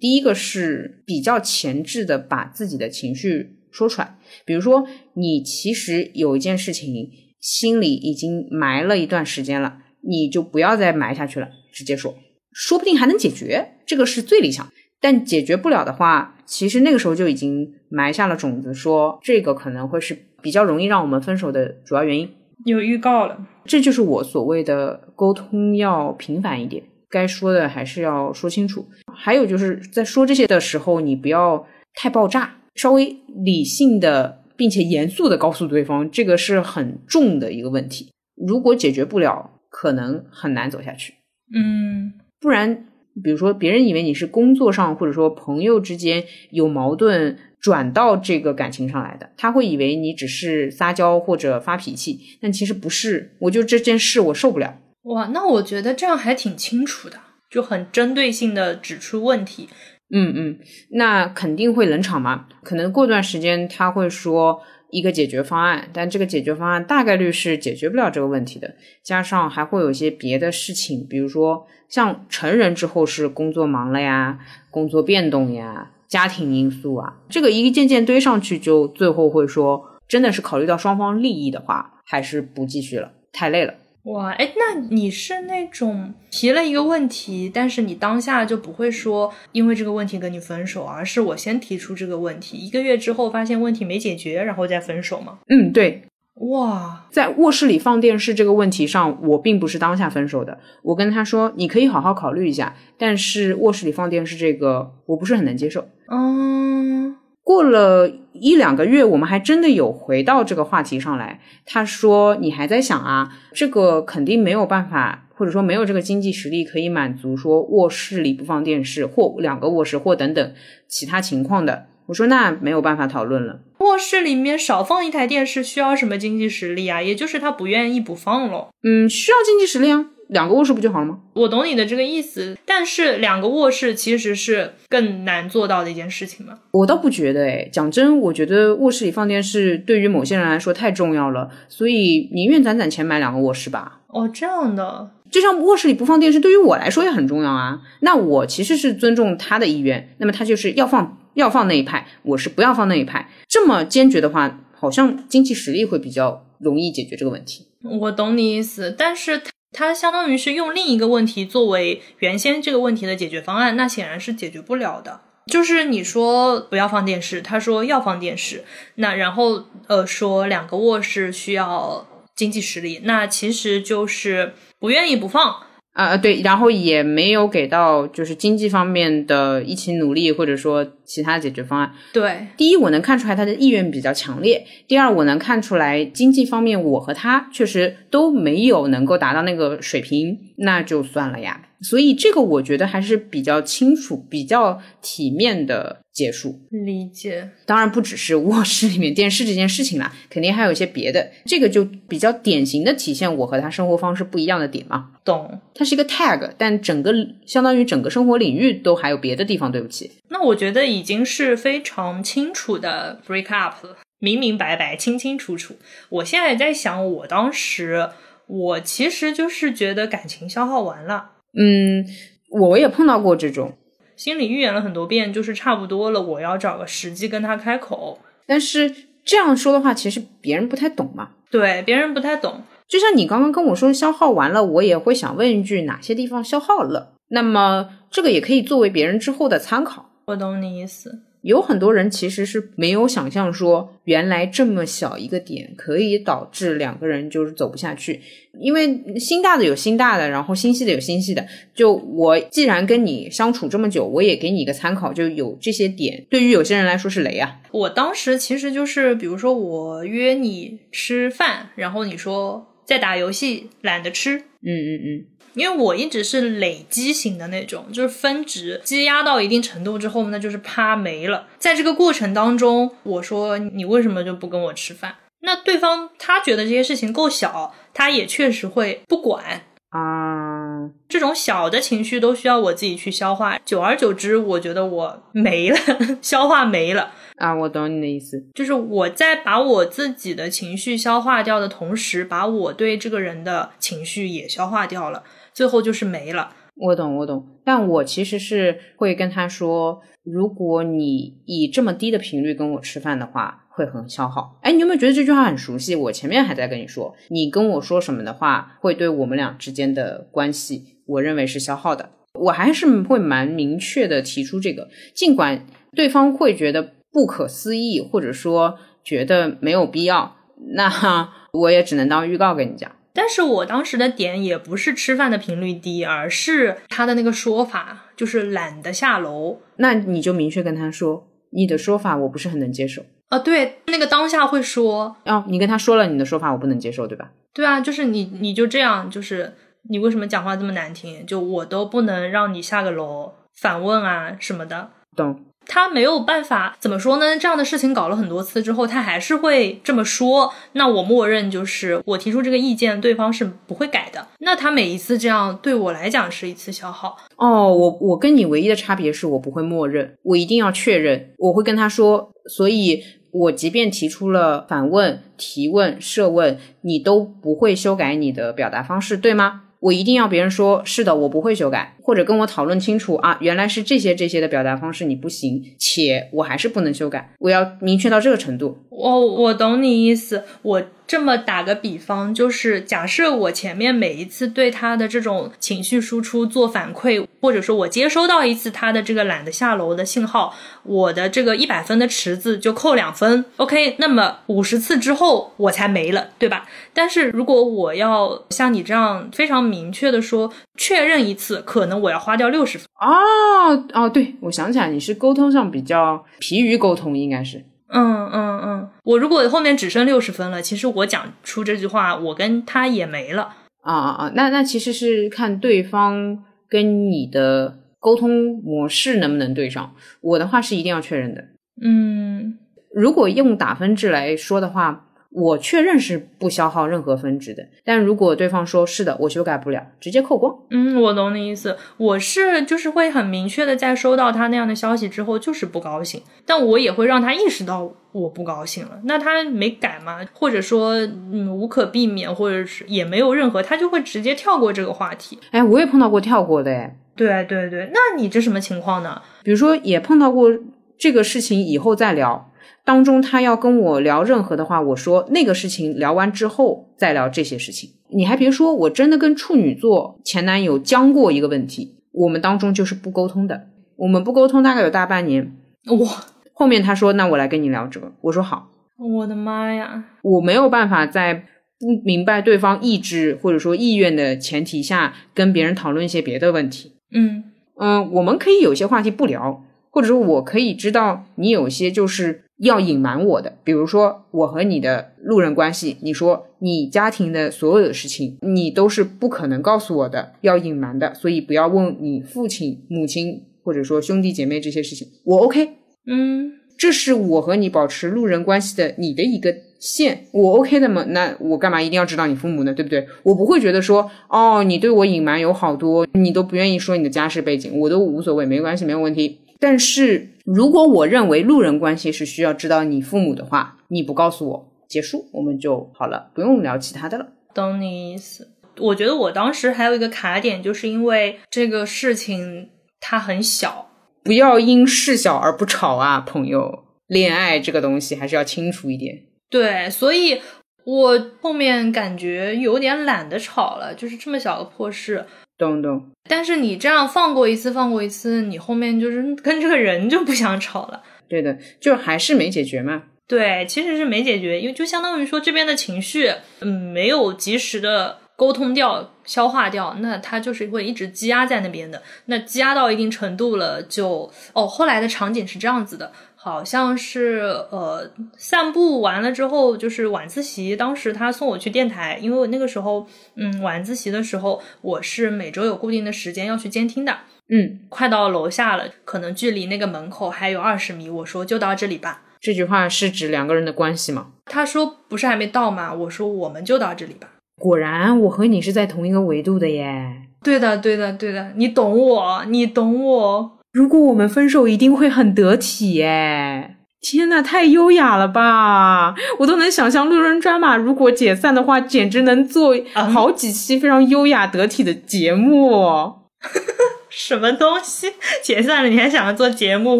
第一个是比较前置的把自己的情绪说出来，比如说你其实有一件事情心里已经埋了一段时间了，你就不要再埋下去了，直接说，说不定还能解决，这个是最理想。但解决不了的话，其实那个时候就已经埋下了种子，说这个可能会是比较容易让我们分手的主要原因。有预告了，这就是我所谓的沟通要频繁一点，该说的还是要说清楚。还有就是在说这些的时候，你不要太爆炸，稍微理性的并且严肃的告诉对方，这个是很重的一个问题。如果解决不了，可能很难走下去。嗯，不然，比如说别人以为你是工作上或者说朋友之间有矛盾。转到这个感情上来的，他会以为你只是撒娇或者发脾气，但其实不是。我就这件事我受不了。哇，那我觉得这样还挺清楚的，就很针对性的指出问题。嗯嗯，那肯定会冷场嘛。可能过段时间他会说，一个解决方案，但这个解决方案大概率是解决不了这个问题的。加上还会有一些别的事情，比如说像成人之后是工作忙了呀，工作变动呀，家庭因素啊，这个一件件堆上去，就最后会说，真的是考虑到双方利益的话，还是不继续了，太累了。哇，哎，那你是那种提了一个问题，但是你当下就不会说因为这个问题跟你分手，而是我先提出这个问题，一个月之后发现问题没解决，然后再分手吗？嗯，对。哇，在卧室里放电视这个问题上，我并不是当下分手的。我跟他说，你可以好好考虑一下，但是卧室里放电视这个，我不是很能接受。嗯。过了一两个月，我们还真的有回到这个话题上来。他说：“你还在想啊？这个肯定没有办法，或者说没有这个经济实力可以满足说卧室里不放电视，或两个卧室，或等等其他情况的。”我说：“那没有办法讨论了。卧室里面少放一台电视需要什么经济实力啊？也就是他不愿意不放了。嗯，需要经济实力啊。”两个卧室不就好了吗？我懂你的这个意思，但是两个卧室其实是更难做到的一件事情嘛。我倒不觉得，诶，讲真，我觉得卧室里放电视对于某些人来说太重要了，所以宁愿攒攒钱买两个卧室吧。哦，这样的，就像卧室里不放电视，对于我来说也很重要啊。那我其实是尊重他的意愿，那么他就是要放要放那一派，我是不要放那一派。这么坚决的话，好像经济实力会比较容易解决这个问题。我懂你意思，但是。它相当于是用另一个问题作为原先这个问题的解决方案，那显然是解决不了的。就是你说不要放电视，他说要放电视，那然后呃说两个卧室需要经济实力，那其实就是不愿意不放。啊对，然后也没有给到就是经济方面的一起努力，或者说其他解决方案。对，第一我能看出来他的意愿比较强烈，第二我能看出来经济方面我和他确实都没有能够达到那个水平，那就算了呀。所以这个我觉得还是比较清楚、比较体面的结束。理解，当然不只是卧室里面电视这件事情啦，肯定还有一些别的。这个就比较典型的体现我和他生活方式不一样的点嘛。懂，它是一个 tag，但整个相当于整个生活领域都还有别的地方。对不起，那我觉得已经是非常清楚的 break up 了，明明白白、清清楚楚。我现在在想，我当时我其实就是觉得感情消耗完了。嗯，我也碰到过这种，心里预言了很多遍，就是差不多了，我要找个时机跟他开口。但是这样说的话，其实别人不太懂嘛。对，别人不太懂。就像你刚刚跟我说消耗完了，我也会想问一句，哪些地方消耗了？那么这个也可以作为别人之后的参考。我懂你意思。有很多人其实是没有想象说，原来这么小一个点可以导致两个人就是走不下去。因为心大的有心大的，然后心细的有心细的。就我既然跟你相处这么久，我也给你一个参考，就有这些点，对于有些人来说是雷啊。我当时其实就是，比如说我约你吃饭，然后你说在打游戏，懒得吃。嗯嗯嗯。因为我一直是累积型的那种，就是分值积压到一定程度之后，那就是啪没了。在这个过程当中，我说你为什么就不跟我吃饭？那对方他觉得这些事情够小，他也确实会不管啊。这种小的情绪都需要我自己去消化，久而久之，我觉得我没了，消化没了啊。我懂你的意思，就是我在把我自己的情绪消化掉的同时，把我对这个人的情绪也消化掉了。最后就是没了。我懂，我懂。但我其实是会跟他说，如果你以这么低的频率跟我吃饭的话，会很消耗。哎，你有没有觉得这句话很熟悉？我前面还在跟你说，你跟我说什么的话，会对我们俩之间的关系，我认为是消耗的。我还是会蛮明确的提出这个，尽管对方会觉得不可思议，或者说觉得没有必要，那 我也只能当预告跟你讲。但是我当时的点也不是吃饭的频率低，而是他的那个说法就是懒得下楼。那你就明确跟他说，你的说法我不是很能接受。啊，对，那个当下会说，哦，你跟他说了你的说法我不能接受，对吧？对啊，就是你你就这样，就是你为什么讲话这么难听？就我都不能让你下个楼反问啊什么的。懂。他没有办法怎么说呢？这样的事情搞了很多次之后，他还是会这么说。那我默认就是我提出这个意见，对方是不会改的。那他每一次这样对我来讲是一次消耗。哦，我我跟你唯一的差别是我不会默认，我一定要确认。我会跟他说，所以我即便提出了反问、提问、设问，你都不会修改你的表达方式，对吗？我一定要别人说是的，我不会修改，或者跟我讨论清楚啊，原来是这些这些的表达方式你不行，且我还是不能修改，我要明确到这个程度。我我懂你意思，我。这么打个比方，就是假设我前面每一次对他的这种情绪输出做反馈，或者说我接收到一次他的这个懒得下楼的信号，我的这个一百分的池子就扣两分。OK，那么五十次之后我才没了，对吧？但是如果我要像你这样非常明确的说确认一次，可能我要花掉六十分。哦哦，对，我想起来，你是沟通上比较疲于沟通，应该是。嗯嗯嗯，我如果后面只剩六十分了，其实我讲出这句话，我跟他也没了。啊啊啊！那那其实是看对方跟你的沟通模式能不能对上。我的话是一定要确认的。嗯，如果用打分制来说的话。我确认是不消耗任何分值的，但如果对方说是的，我修改不了，直接扣光。嗯，我懂你意思。我是就是会很明确的在收到他那样的消息之后，就是不高兴，但我也会让他意识到我不高兴了。那他没改吗？或者说，嗯，无可避免，或者是也没有任何，他就会直接跳过这个话题。哎，我也碰到过跳过的，哎，对对对，那你这什么情况呢？比如说也碰到过这个事情，以后再聊。当中他要跟我聊任何的话，我说那个事情聊完之后再聊这些事情。你还别说，我真的跟处女座前男友僵过一个问题，我们当中就是不沟通的，我们不沟通大概有大半年。哇！后面他说那我来跟你聊这个，我说好。我的妈呀！我没有办法在不明白对方意志或者说意愿的前提下跟别人讨论一些别的问题。嗯嗯，我们可以有些话题不聊，或者说我可以知道你有些就是。要隐瞒我的，比如说我和你的路人关系，你说你家庭的所有的事情，你都是不可能告诉我的，要隐瞒的，所以不要问你父亲、母亲或者说兄弟姐妹这些事情，我 OK，嗯，这是我和你保持路人关系的你的一个线，我 OK 的吗？那我干嘛一定要知道你父母呢？对不对？我不会觉得说，哦，你对我隐瞒有好多，你都不愿意说你的家世背景，我都无所谓，没关系，没有问题。但是如果我认为路人关系是需要知道你父母的话，你不告诉我，结束我们就好了，不用聊其他的了。懂你意思。我觉得我当时还有一个卡点，就是因为这个事情它很小，不要因事小而不吵啊，朋友。恋爱这个东西还是要清楚一点。对，所以我后面感觉有点懒得吵了，就是这么小个破事。懂懂，但是你这样放过一次，放过一次，你后面就是 跟这个人就不想吵了。对的，就还是没解决嘛。对，其实是没解决，因为就相当于说这边的情绪，嗯，没有及时的沟通掉、消化掉，那它就是会一直积压在那边的。那积压到一定程度了，就哦，后来的场景是这样子的。好像是呃，散步完了之后就是晚自习。当时他送我去电台，因为我那个时候，嗯，晚自习的时候我是每周有固定的时间要去监听的。嗯，快到楼下了，可能距离那个门口还有二十米。我说就到这里吧。这句话是指两个人的关系吗？他说不是还没到吗？我说我们就到这里吧。果然，我和你是在同一个维度的耶。对的，对的，对的，你懂我，你懂我。如果我们分手，一定会很得体耶！天呐，太优雅了吧！我都能想象路人抓马如果解散的话，简直能做好几期非常优雅得体的节目。什么东西解散了你还想着做节目？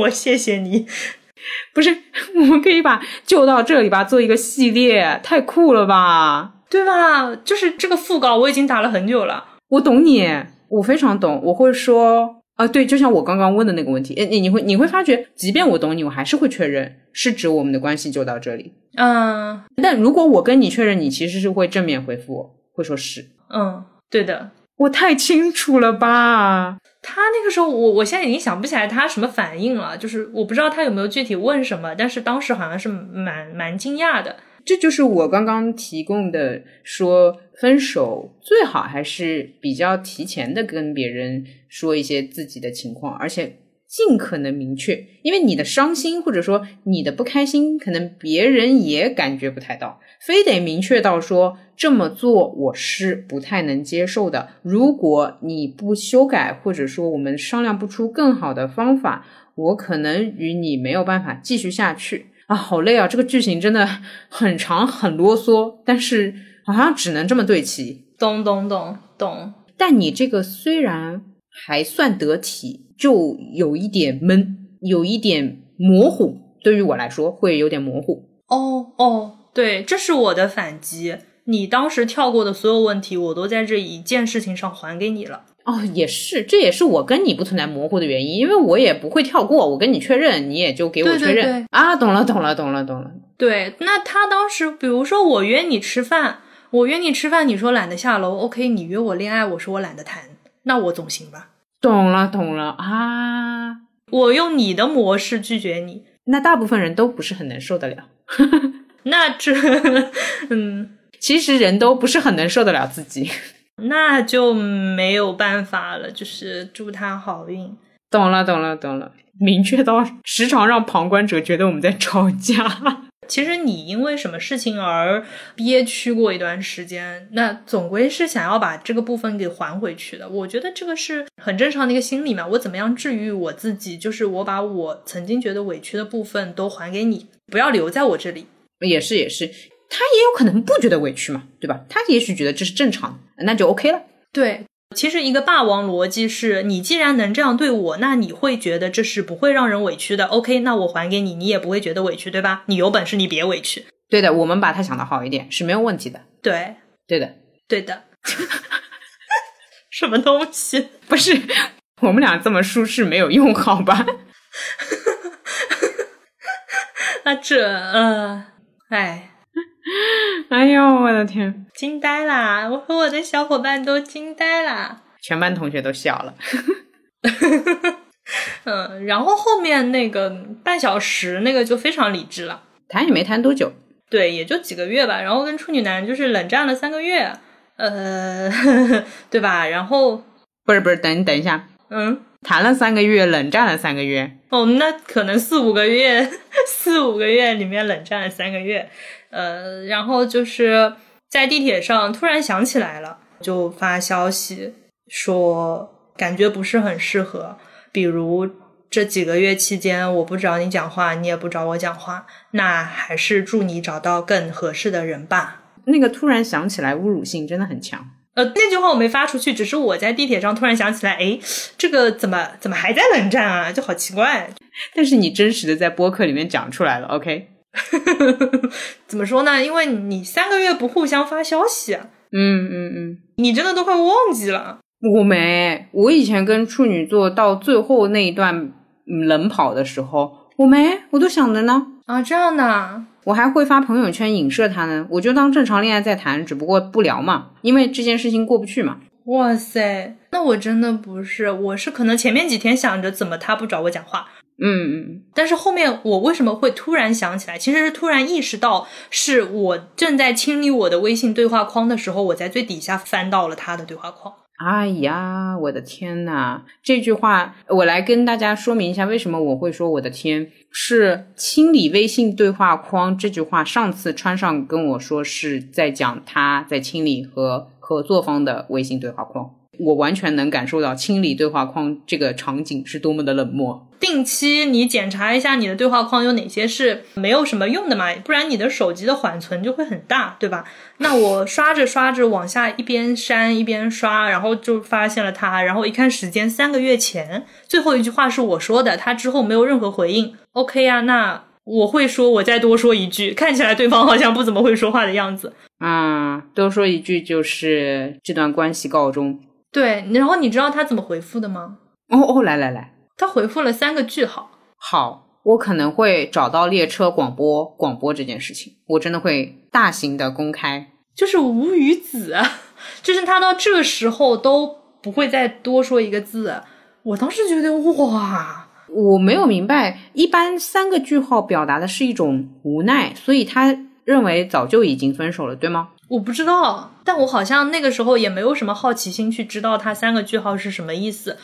我谢谢你。不是，我们可以把就到这里吧，做一个系列，太酷了吧？对吧？就是这个副稿我已经打了很久了。我懂你，我非常懂，我会说。啊，对，就像我刚刚问的那个问题，你你会你会发觉，即便我懂你，我还是会确认是指我们的关系就到这里。嗯，但如果我跟你确认，你其实是会正面回复我，会说是。嗯，对的，我太清楚了吧？他那个时候，我我现在已经想不起来他什么反应了，就是我不知道他有没有具体问什么，但是当时好像是蛮蛮惊讶的。这就是我刚刚提供的，说分手最好还是比较提前的跟别人说一些自己的情况，而且尽可能明确，因为你的伤心或者说你的不开心，可能别人也感觉不太到，非得明确到说这么做我是不太能接受的。如果你不修改，或者说我们商量不出更好的方法，我可能与你没有办法继续下去。啊，好累啊！这个剧情真的很长，很啰嗦，但是好像只能这么对齐。懂懂懂懂。但你这个虽然还算得体，就有一点闷，有一点模糊。对于我来说，会有点模糊。哦哦，对，这是我的反击。你当时跳过的所有问题，我都在这一件事情上还给你了。哦，也是，这也是我跟你不存在模糊的原因，因为我也不会跳过，我跟你确认，你也就给我确认啊。懂了，懂了，懂了，懂了。对，那他当时，比如说我约你吃饭，我约你吃饭，你说懒得下楼，OK？你约我恋爱，我说我懒得谈，那我总行吧？懂了，懂了啊。我用你的模式拒绝你，那大部分人都不是很能受得了。那这，嗯。其实人都不是很能受得了自己，那就没有办法了。就是祝他好运。懂了，懂了，懂了。明确到时常让旁观者觉得我们在吵架。其实你因为什么事情而憋屈过一段时间，那总归是想要把这个部分给还回去的。我觉得这个是很正常的一个心理嘛。我怎么样治愈我自己？就是我把我曾经觉得委屈的部分都还给你，不要留在我这里。也是，也是。他也有可能不觉得委屈嘛，对吧？他也许觉得这是正常的，那就 OK 了。对，其实一个霸王逻辑是你既然能这样对我，那你会觉得这是不会让人委屈的。OK，那我还给你，你也不会觉得委屈，对吧？你有本事你别委屈。对的，我们把他想的好一点是没有问题的。对，对的，对的。什么东西？不是我们俩这么舒适没有用，好吧？那这，呃，哎。哎呦，我的天，惊呆啦！我和我的小伙伴都惊呆啦，全班同学都笑了。嗯，然后后面那个半小时那个就非常理智了，谈也没谈多久，对，也就几个月吧。然后跟处女男就是冷战了三个月，呃，对吧？然后不是不是，等你等一下，嗯，谈了三个月，冷战了三个月，哦，那可能四五个月，四五个月里面冷战了三个月。呃，然后就是在地铁上突然想起来了，就发消息说感觉不是很适合。比如这几个月期间，我不找你讲话，你也不找我讲话，那还是祝你找到更合适的人吧。那个突然想起来，侮辱性真的很强。呃，那句话我没发出去，只是我在地铁上突然想起来，哎，这个怎么怎么还在冷战啊？就好奇怪。但是你真实的在播客里面讲出来了，OK。怎么说呢？因为你三个月不互相发消息，嗯嗯嗯，你真的都快忘记了。我没，我以前跟处女座到最后那一段冷跑的时候，我没，我都想着呢。啊，这样的，我还会发朋友圈影射他呢。我就当正常恋爱在谈，只不过不聊嘛，因为这件事情过不去嘛。哇塞，那我真的不是，我是可能前面几天想着怎么他不找我讲话。嗯嗯，但是后面我为什么会突然想起来？其实是突然意识到，是我正在清理我的微信对话框的时候，我在最底下翻到了他的对话框。哎呀，我的天呐！这句话我来跟大家说明一下，为什么我会说我的天是清理微信对话框这句话。上次穿上跟我说是在讲他在清理和合作方的微信对话框。我完全能感受到清理对话框这个场景是多么的冷漠。定期你检查一下你的对话框有哪些是没有什么用的嘛，不然你的手机的缓存就会很大，对吧？那我刷着刷着往下一边删一边刷，然后就发现了他，然后一看时间，三个月前最后一句话是我说的，他之后没有任何回应。OK 呀，那我会说，我再多说一句，看起来对方好像不怎么会说话的样子。啊，多说一句就是这段关系告终。对，然后你知道他怎么回复的吗？哦哦，来来来，他回复了三个句号。好，我可能会找到列车广播广播这件事情，我真的会大型的公开。就是无语子，就是他到这个时候都不会再多说一个字。我当时觉得哇，我没有明白，一般三个句号表达的是一种无奈，所以他认为早就已经分手了，对吗？我不知道，但我好像那个时候也没有什么好奇心去知道他三个句号是什么意思。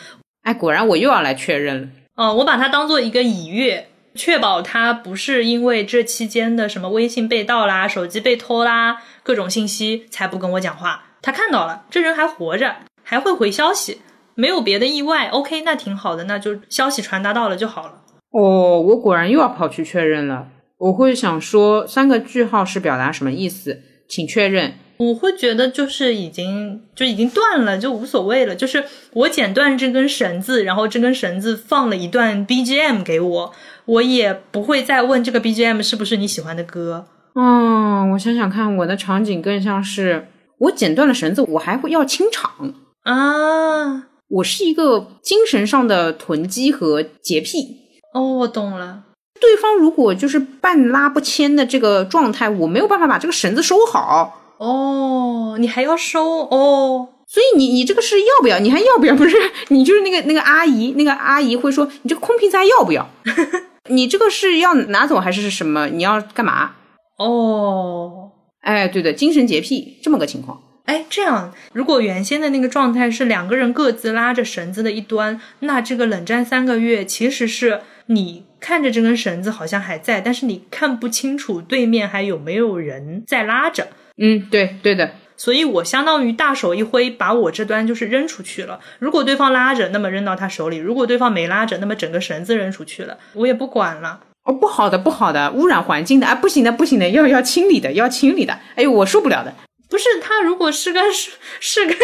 哎，果然我又要来确认了。嗯，我把它当做一个已阅，确保他不是因为这期间的什么微信被盗啦、手机被偷啦、各种信息才不跟我讲话。他看到了，这人还活着，还会回消息，没有别的意外。OK，那挺好的，那就消息传达到了就好了。哦，我果然又要跑去确认了。我会想说三个句号是表达什么意思，请确认。我会觉得就是已经就已经断了，就无所谓了。就是我剪断这根绳子，然后这根绳子放了一段 BGM 给我，我也不会再问这个 BGM 是不是你喜欢的歌。嗯，我想想看，我的场景更像是我剪断了绳子，我还会要清场啊。我是一个精神上的囤积和洁癖。哦，我懂了。对方如果就是半拉不牵的这个状态，我没有办法把这个绳子收好。哦，你还要收哦，所以你你这个是要不要？你还要不要？不是 你就是那个那个阿姨，那个阿姨会说你这个空瓶子还要不要？你这个是要拿走还是什么？你要干嘛？哦，哎，对对，精神洁癖这么个情况。哎，这样，如果原先的那个状态是两个人各自拉着绳子的一端，那这个冷战三个月其实是你看着这根绳子好像还在，但是你看不清楚对面还有没有人在拉着。嗯，对对的，所以我相当于大手一挥，把我这端就是扔出去了。如果对方拉着，那么扔到他手里；如果对方没拉着，那么整个绳子扔出去了，我也不管了。哦，不好的，不好的，污染环境的啊，不行的，不行的，要要清理的，要清理的。哎呦，我受不了的。不是他，如果是个 是是根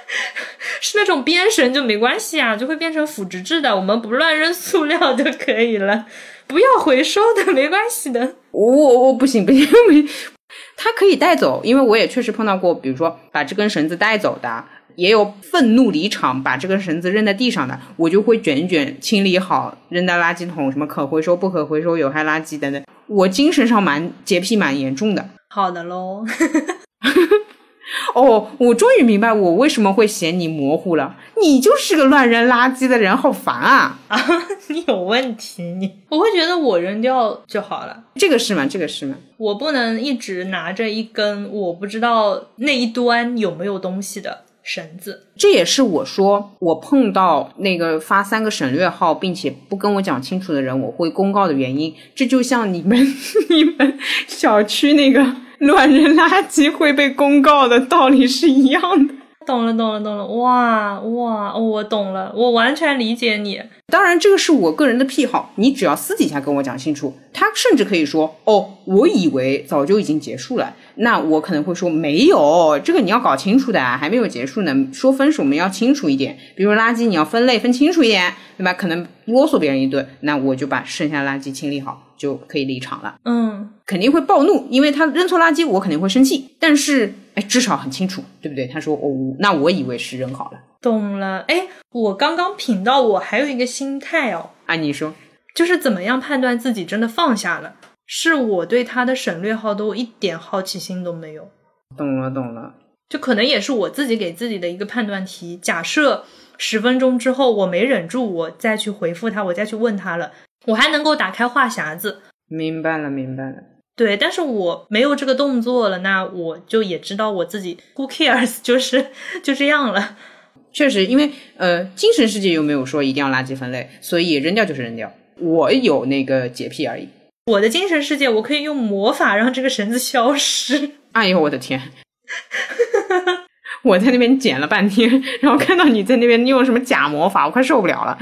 是那种编绳就没关系啊，就会变成腐殖质的。我们不乱扔塑料就可以了，不要回收的，没关系的。我我不行不行不行。他可以带走，因为我也确实碰到过，比如说把这根绳子带走的，也有愤怒离场把这根绳子扔在地上的，我就会卷一卷，清理好，扔到垃圾桶，什么可回收、不可回收、有害垃圾等等。我精神上蛮洁癖蛮严重的。好的喽。哦，我终于明白我为什么会嫌你模糊了。你就是个乱扔垃圾的人，好烦啊！啊，你有问题，你我会觉得我扔掉就好了。这个是吗？这个是吗？我不能一直拿着一根我不知道那一端有没有东西的绳子。这也是我说我碰到那个发三个省略号并且不跟我讲清楚的人，我会公告的原因。这就像你们 你们小区那个。乱扔垃圾会被公告的道理是一样的。懂了，懂了，懂了！哇哇，我懂了，我完全理解你。当然，这个是我个人的癖好，你只要私底下跟我讲清楚。他甚至可以说：“哦，我以为早就已经结束了。”那我可能会说：“没有，这个你要搞清楚的，还没有结束呢。说分手，我们要清楚一点。比如垃圾，你要分类分清楚一点，对吧？可能啰嗦别人一顿，那我就把剩下垃圾清理好。”就可以离场了。嗯，肯定会暴怒，因为他扔错垃圾，我肯定会生气。但是，哎，至少很清楚，对不对？他说：“哦，那我以为是扔好了。”懂了。哎，我刚刚品到，我还有一个心态哦。啊，你说，就是怎么样判断自己真的放下了？是我对他的省略号都一点好奇心都没有。懂了，懂了。就可能也是我自己给自己的一个判断题。假设十分钟之后我没忍住，我再去回复他，我再去问他了。我还能够打开话匣子，明白了，明白了。对，但是我没有这个动作了，那我就也知道我自己 who cares，就是就这样了。确实，因为呃，精神世界又没有说一定要垃圾分类，所以扔掉就是扔掉。我有那个洁癖而已。我的精神世界，我可以用魔法让这个绳子消失。哎呦，我的天！我在那边捡了半天，然后看到你在那边用什么假魔法，我快受不了了。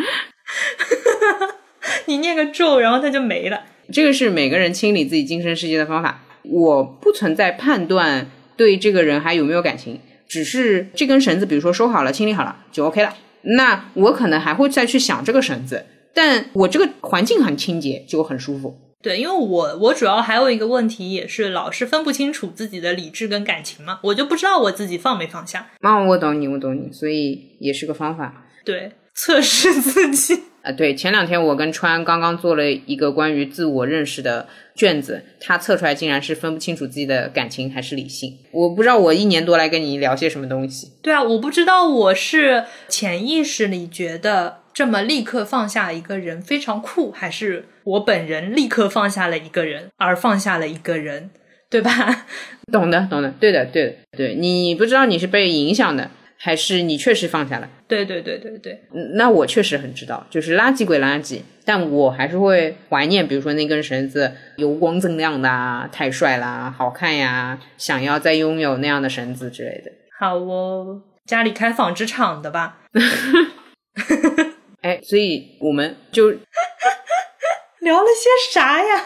你念个咒，然后它就没了。这个是每个人清理自己精神世界的方法。我不存在判断对这个人还有没有感情，只是这根绳子，比如说收好了、清理好了就 OK 了。那我可能还会再去想这个绳子，但我这个环境很清洁，就很舒服。对，因为我我主要还有一个问题，也是老是分不清楚自己的理智跟感情嘛，我就不知道我自己放没放下。啊，我懂你，我懂你，所以也是个方法。对，测试自己。啊，对，前两天我跟川刚刚做了一个关于自我认识的卷子，他测出来竟然是分不清楚自己的感情还是理性。我不知道我一年多来跟你聊些什么东西。对啊，我不知道我是潜意识里觉得这么立刻放下一个人非常酷，还是我本人立刻放下了一个人而放下了一个人，对吧？懂的，懂的，对的，对的，对你不知道你是被影响的。还是你确实放下了？对对对对对，那我确实很知道，就是垃圾归垃圾，但我还是会怀念，比如说那根绳子油光锃亮的啊，太帅啦，好看呀，想要再拥有那样的绳子之类的。好哦，家里开纺织厂的吧？哎，所以我们就 聊了些啥呀？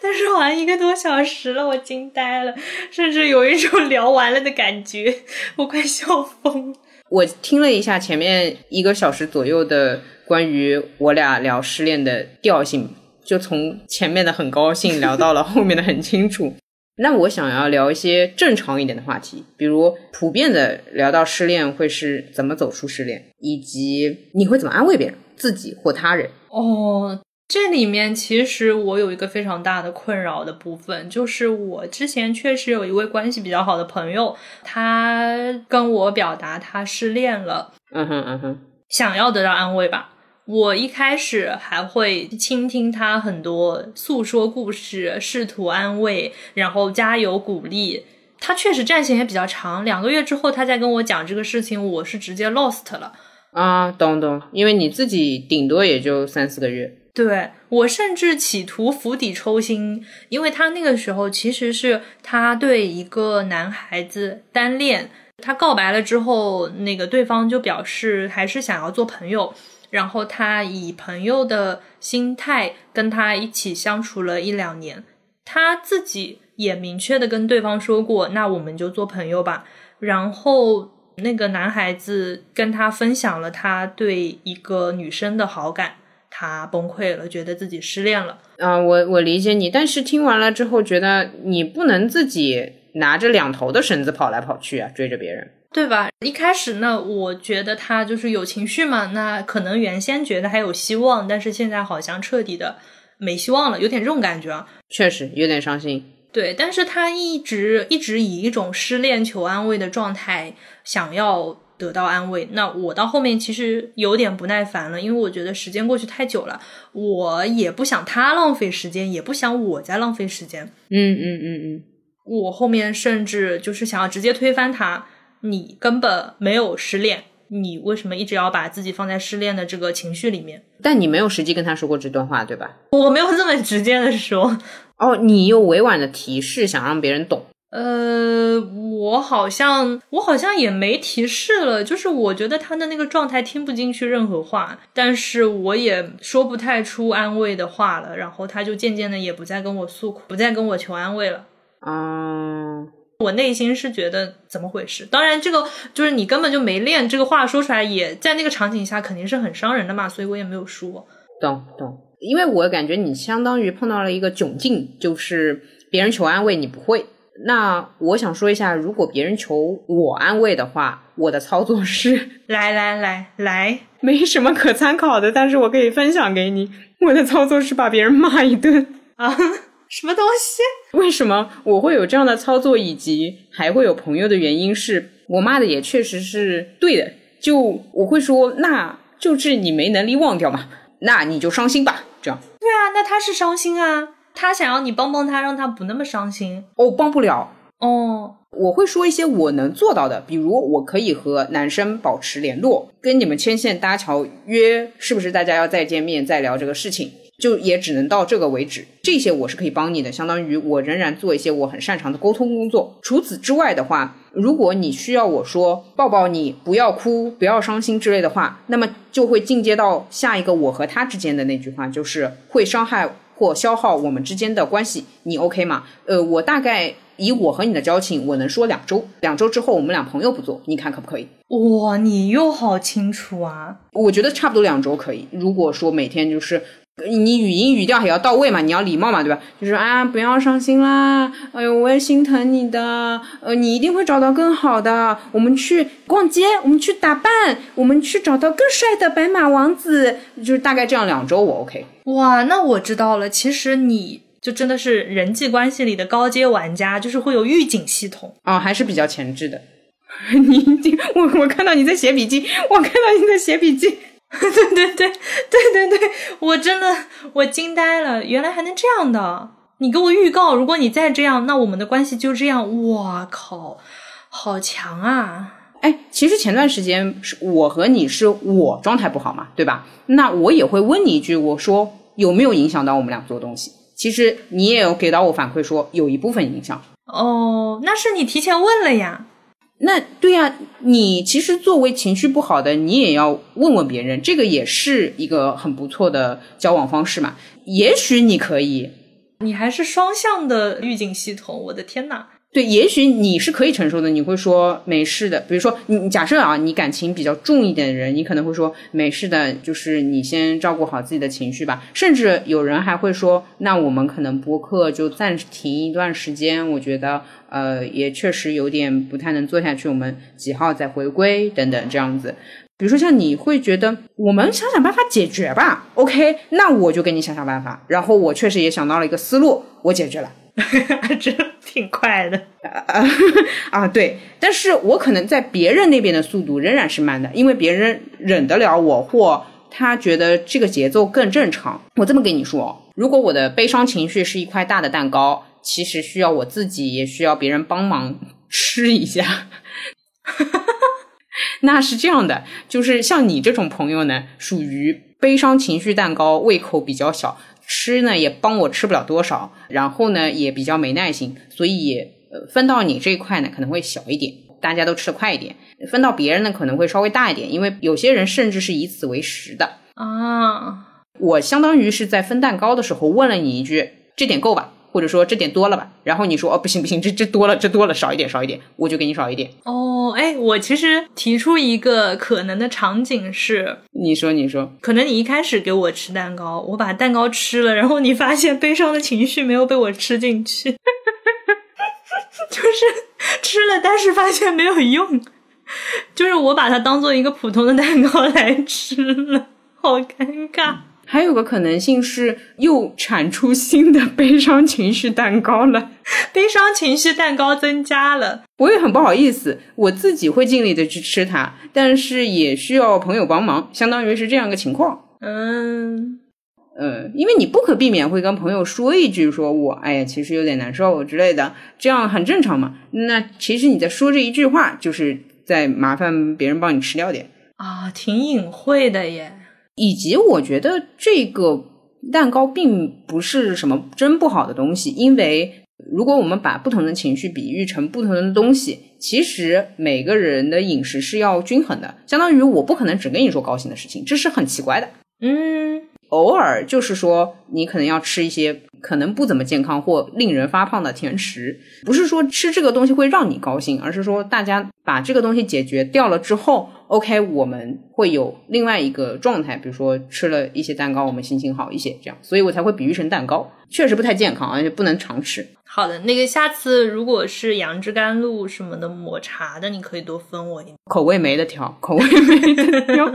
但是好像一个多小时了，我惊呆了，甚至有一种 聊完了的感觉，我快笑疯了。我听了一下前面一个小时左右的关于我俩聊失恋的调性，就从前面的很高兴聊到了后面的很清楚。那我想要聊一些正常一点的话题，比如普遍的聊到失恋会是怎么走出失恋，以及你会怎么安慰别人，自己或他人。哦，这里面其实我有一个非常大的困扰的部分，就是我之前确实有一位关系比较好的朋友，他跟我表达他失恋了，嗯哼嗯哼，想要得到安慰吧。我一开始还会倾听他很多诉说故事，试图安慰，然后加油鼓励。他确实战线也比较长，两个月之后他再跟我讲这个事情，我是直接 lost 了。啊，懂懂，因为你自己顶多也就三四个月。对我甚至企图釜底抽薪，因为他那个时候其实是他对一个男孩子单恋，他告白了之后，那个对方就表示还是想要做朋友。然后他以朋友的心态跟他一起相处了一两年，他自己也明确的跟对方说过，那我们就做朋友吧。然后那个男孩子跟他分享了他对一个女生的好感，他崩溃了，觉得自己失恋了。啊，我我理解你，但是听完了之后，觉得你不能自己拿着两头的绳子跑来跑去啊，追着别人。对吧？一开始呢，我觉得他就是有情绪嘛，那可能原先觉得还有希望，但是现在好像彻底的没希望了，有点这种感觉啊。确实有点伤心。对，但是他一直一直以一种失恋求安慰的状态，想要得到安慰。那我到后面其实有点不耐烦了，因为我觉得时间过去太久了，我也不想他浪费时间，也不想我在浪费时间。嗯嗯嗯嗯，我后面甚至就是想要直接推翻他。你根本没有失恋，你为什么一直要把自己放在失恋的这个情绪里面？但你没有实际跟他说过这段话，对吧？我没有这么直接的说。哦，你又委婉的提示，想让别人懂。呃，我好像我好像也没提示了，就是我觉得他的那个状态听不进去任何话，但是我也说不太出安慰的话了，然后他就渐渐的也不再跟我诉苦，不再跟我求安慰了。嗯。我内心是觉得怎么回事？当然，这个就是你根本就没练，这个话说出来也在那个场景下肯定是很伤人的嘛，所以我也没有说。懂懂，因为我感觉你相当于碰到了一个窘境，就是别人求安慰你不会。那我想说一下，如果别人求我安慰的话，我的操作是来来来来，没什么可参考的，但是我可以分享给你。我的操作是把别人骂一顿 啊。什么东西？为什么我会有这样的操作，以及还会有朋友的原因是我骂的也确实是对的。就我会说，那就是你没能力忘掉嘛，那你就伤心吧。这样对啊，那他是伤心啊，他想要你帮帮他，让他不那么伤心。哦，帮不了哦。我会说一些我能做到的，比如我可以和男生保持联络，跟你们牵线搭桥，约是不是大家要再见面再聊这个事情。就也只能到这个为止，这些我是可以帮你的，相当于我仍然做一些我很擅长的沟通工作。除此之外的话，如果你需要我说抱抱你，不要哭，不要伤心之类的话，那么就会进阶到下一个我和他之间的那句话，就是会伤害或消耗我们之间的关系，你 OK 吗？呃，我大概以我和你的交情，我能说两周，两周之后我们俩朋友不做，你看可不可以？哇，你又好清楚啊！我觉得差不多两周可以。如果说每天就是。你语音语调也要到位嘛，你要礼貌嘛，对吧？就是啊，不要伤心啦，哎呦，我也心疼你的，呃，你一定会找到更好的。我们去逛街，我们去打扮，我们去找到更帅的白马王子，就是大概这样两周我 OK。哇，那我知道了，其实你就真的是人际关系里的高阶玩家，就是会有预警系统啊，还是比较前置的。你我我看到你在写笔记，我看到你在写笔记。对对对对对对，我真的我惊呆了，原来还能这样的！你给我预告，如果你再这样，那我们的关系就这样。哇靠，好强啊！哎，其实前段时间是我和你是我状态不好嘛，对吧？那我也会问你一句，我说有没有影响到我们俩做东西？其实你也有给到我反馈说有一部分影响。哦，那是你提前问了呀。那对呀，你其实作为情绪不好的，你也要问问别人，这个也是一个很不错的交往方式嘛。也许你可以，你还是双向的预警系统，我的天呐！对，也许你是可以承受的，你会说没事的。比如说，你假设啊，你感情比较重一点的人，你可能会说没事的，就是你先照顾好自己的情绪吧。甚至有人还会说，那我们可能播客就暂停一段时间，我觉得呃也确实有点不太能做下去，我们几号再回归等等这样子。比如说像你会觉得我们想想办法解决吧，OK，那我就给你想想办法。然后我确实也想到了一个思路，我解决了。这挺快的啊 啊！对，但是我可能在别人那边的速度仍然是慢的，因为别人忍得了我，或他觉得这个节奏更正常。我这么跟你说，如果我的悲伤情绪是一块大的蛋糕，其实需要我自己，也需要别人帮忙吃一下。那是这样的，就是像你这种朋友呢，属于悲伤情绪蛋糕，胃口比较小。吃呢也帮我吃不了多少，然后呢也比较没耐心，所以呃分到你这一块呢可能会小一点，大家都吃的快一点；分到别人呢可能会稍微大一点，因为有些人甚至是以此为食的啊。我相当于是在分蛋糕的时候问了你一句：“这点够吧？”或者说这点多了吧，然后你说哦不行不行，这这多了这多了少一点少一点，我就给你少一点。哦，哎，我其实提出一个可能的场景是，你说你说，可能你一开始给我吃蛋糕，我把蛋糕吃了，然后你发现悲伤的情绪没有被我吃进去，就是吃了，但是发现没有用，就是我把它当做一个普通的蛋糕来吃了，好尴尬。还有个可能性是又产出新的悲伤情绪蛋糕了，悲伤情绪蛋糕增加了，我也很不好意思，我自己会尽力的去吃它，但是也需要朋友帮忙，相当于是这样个情况。嗯呃，因为你不可避免会跟朋友说一句，说我哎呀，其实有点难受之类的，这样很正常嘛。那其实你在说这一句话，就是在麻烦别人帮你吃掉点啊，挺隐晦的耶。以及我觉得这个蛋糕并不是什么真不好的东西，因为如果我们把不同的情绪比喻成不同的东西，其实每个人的饮食是要均衡的。相当于我不可能只跟你说高兴的事情，这是很奇怪的。嗯，偶尔就是说你可能要吃一些。可能不怎么健康或令人发胖的甜食，不是说吃这个东西会让你高兴，而是说大家把这个东西解决掉了之后，OK，我们会有另外一个状态，比如说吃了一些蛋糕，我们心情好一些，这样，所以我才会比喻成蛋糕，确实不太健康，而且不能常吃。好的，那个下次如果是杨枝甘露什么的抹茶的，你可以多分我一点，口味没得挑，口味没得挑。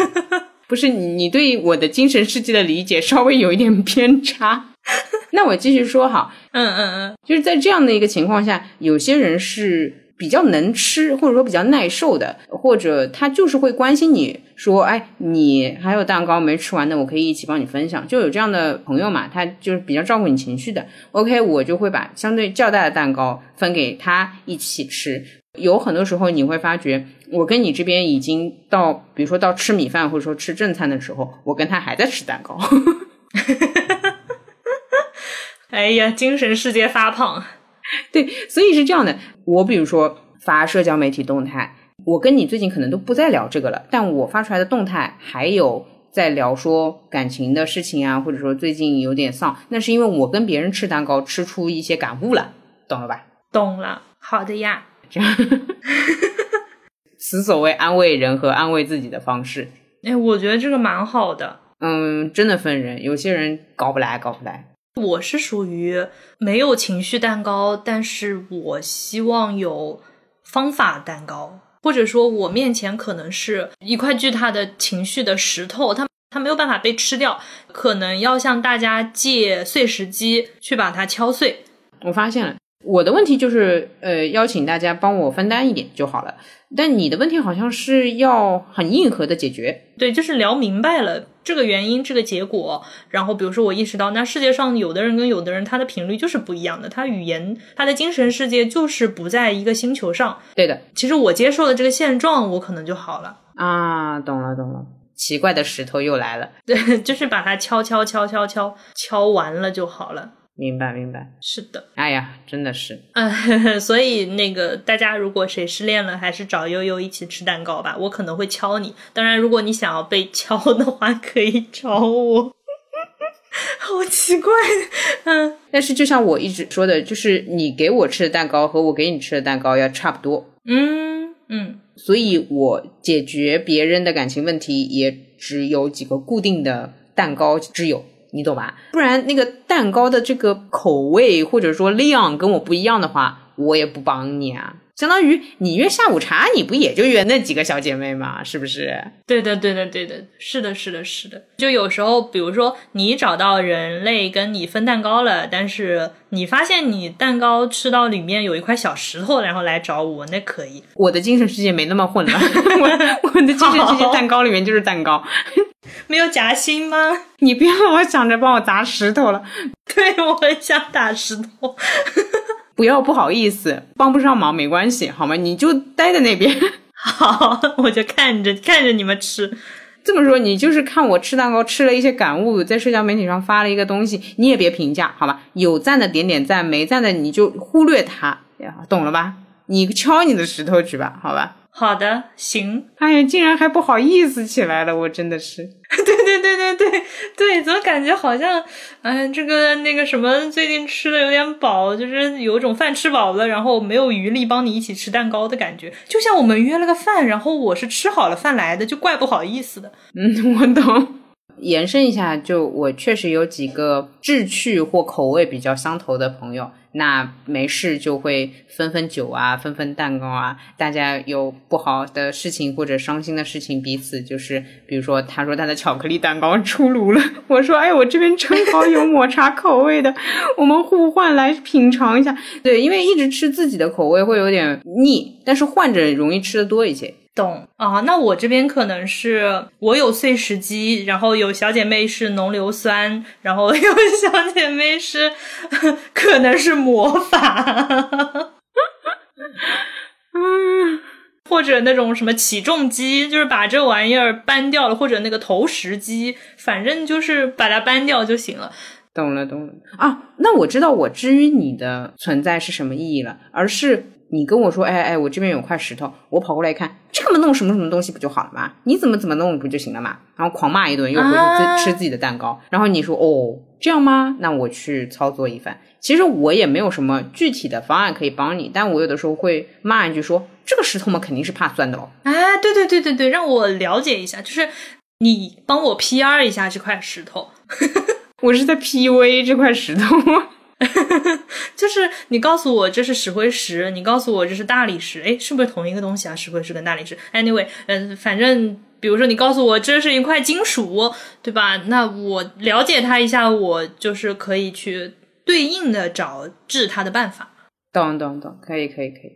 不是你，你对我的精神世界的理解稍微有一点偏差。那我继续说哈，嗯嗯嗯，就是在这样的一个情况下，有些人是比较能吃，或者说比较耐受的，或者他就是会关心你说，哎，你还有蛋糕没吃完的，我可以一起帮你分享。就有这样的朋友嘛，他就是比较照顾你情绪的。OK，我就会把相对较大的蛋糕分给他一起吃。有很多时候你会发觉，我跟你这边已经到，比如说到吃米饭或者说吃正餐的时候，我跟他还在吃蛋糕。哎呀，精神世界发胖，对，所以是这样的。我比如说发社交媒体动态，我跟你最近可能都不再聊这个了，但我发出来的动态还有在聊说感情的事情啊，或者说最近有点丧，那是因为我跟别人吃蛋糕吃出一些感悟了，懂了吧？懂了，好的呀。这样，此所谓安慰人和安慰自己的方式。哎，我觉得这个蛮好的。嗯，真的分人，有些人搞不来，搞不来。我是属于没有情绪蛋糕，但是我希望有方法蛋糕，或者说我面前可能是一块巨大的情绪的石头，它它没有办法被吃掉，可能要向大家借碎石机去把它敲碎。我发现了。我的问题就是，呃，邀请大家帮我分担一点就好了。但你的问题好像是要很硬核的解决。对，就是聊明白了这个原因、这个结果，然后比如说我意识到，那世界上有的人跟有的人他的频率就是不一样的，他语言、他的精神世界就是不在一个星球上。对的，其实我接受了这个现状，我可能就好了。啊，懂了懂了，奇怪的石头又来了。对，就是把它敲敲敲敲敲敲完了就好了。明白，明白，是的。哎呀，真的是，嗯，所以那个大家如果谁失恋了，还是找悠悠一起吃蛋糕吧。我可能会敲你，当然如果你想要被敲的话，可以找我。好奇怪，嗯，但是就像我一直说的，就是你给我吃的蛋糕和我给你吃的蛋糕要差不多，嗯嗯，所以我解决别人的感情问题也只有几个固定的蛋糕之友，你懂吧？不然那个蛋糕的这个口味或者说量跟我不一样的话，我也不帮你啊。相当于你约下午茶，你不也就约那几个小姐妹吗？是不是？对的，对的，对的，是的，是的，是的。就有时候，比如说你找到人类跟你分蛋糕了，但是你发现你蛋糕吃到里面有一块小石头，然后来找我，那可以。我的精神世界没那么混乱，我我的精神世界蛋糕里面就是蛋糕，没有夹心吗？你别让我想着帮我砸石头了。对，我很想打石头。不要不好意思，帮不上忙没关系，好吗？你就待在那边。好，我就看着看着你们吃。这么说，你就是看我吃蛋糕吃了一些感悟，在社交媒体上发了一个东西，你也别评价，好吧？有赞的点点赞，没赞的你就忽略他，懂了吧？你敲你的石头去吧，好吧？好的，行。哎呀，竟然还不好意思起来了，我真的是。对对对对对对，怎么感觉好像，哎，这个那个什么，最近吃的有点饱，就是有种饭吃饱了，然后没有余力帮你一起吃蛋糕的感觉。就像我们约了个饭，然后我是吃好了饭来的，就怪不好意思的。嗯，我懂。延伸一下，就我确实有几个志趣或口味比较相投的朋友，那没事就会分分酒啊，分分蛋糕啊。大家有不好的事情或者伤心的事情，彼此就是，比如说他说他的巧克力蛋糕出炉了，我说哎，我这边正好有抹茶口味的，我们互换来品尝一下。对，因为一直吃自己的口味会有点腻，但是换着容易吃的多一些。懂啊，那我这边可能是我有碎石机，然后有小姐妹是浓硫酸，然后 有小姐妹是可能是魔法，嗯，或者那种什么起重机，就是把这玩意儿搬掉了，或者那个投石机，反正就是把它搬掉就行了。懂了，懂了啊，那我知道我至于你的存在是什么意义了，而是。你跟我说，哎哎，我这边有块石头，我跑过来一看，这么弄什么什么东西不就好了吗？你怎么怎么弄不就行了嘛？然后狂骂一顿，又回去自吃自己的蛋糕。然后你说，哦，这样吗？那我去操作一番。其实我也没有什么具体的方案可以帮你，但我有的时候会骂一句，说这个石头嘛，肯定是怕酸的喽。哎，对对对对对，让我了解一下，就是你帮我 P R 一下这块石头。我是在 P U A 这块石头。就是你告诉我这是石灰石，你告诉我这是大理石，哎，是不是同一个东西啊？石灰石跟大理石？Anyway，嗯，反正比如说你告诉我这是一块金属，对吧？那我了解它一下，我就是可以去对应的找治它的办法。懂懂懂，可以可以可以。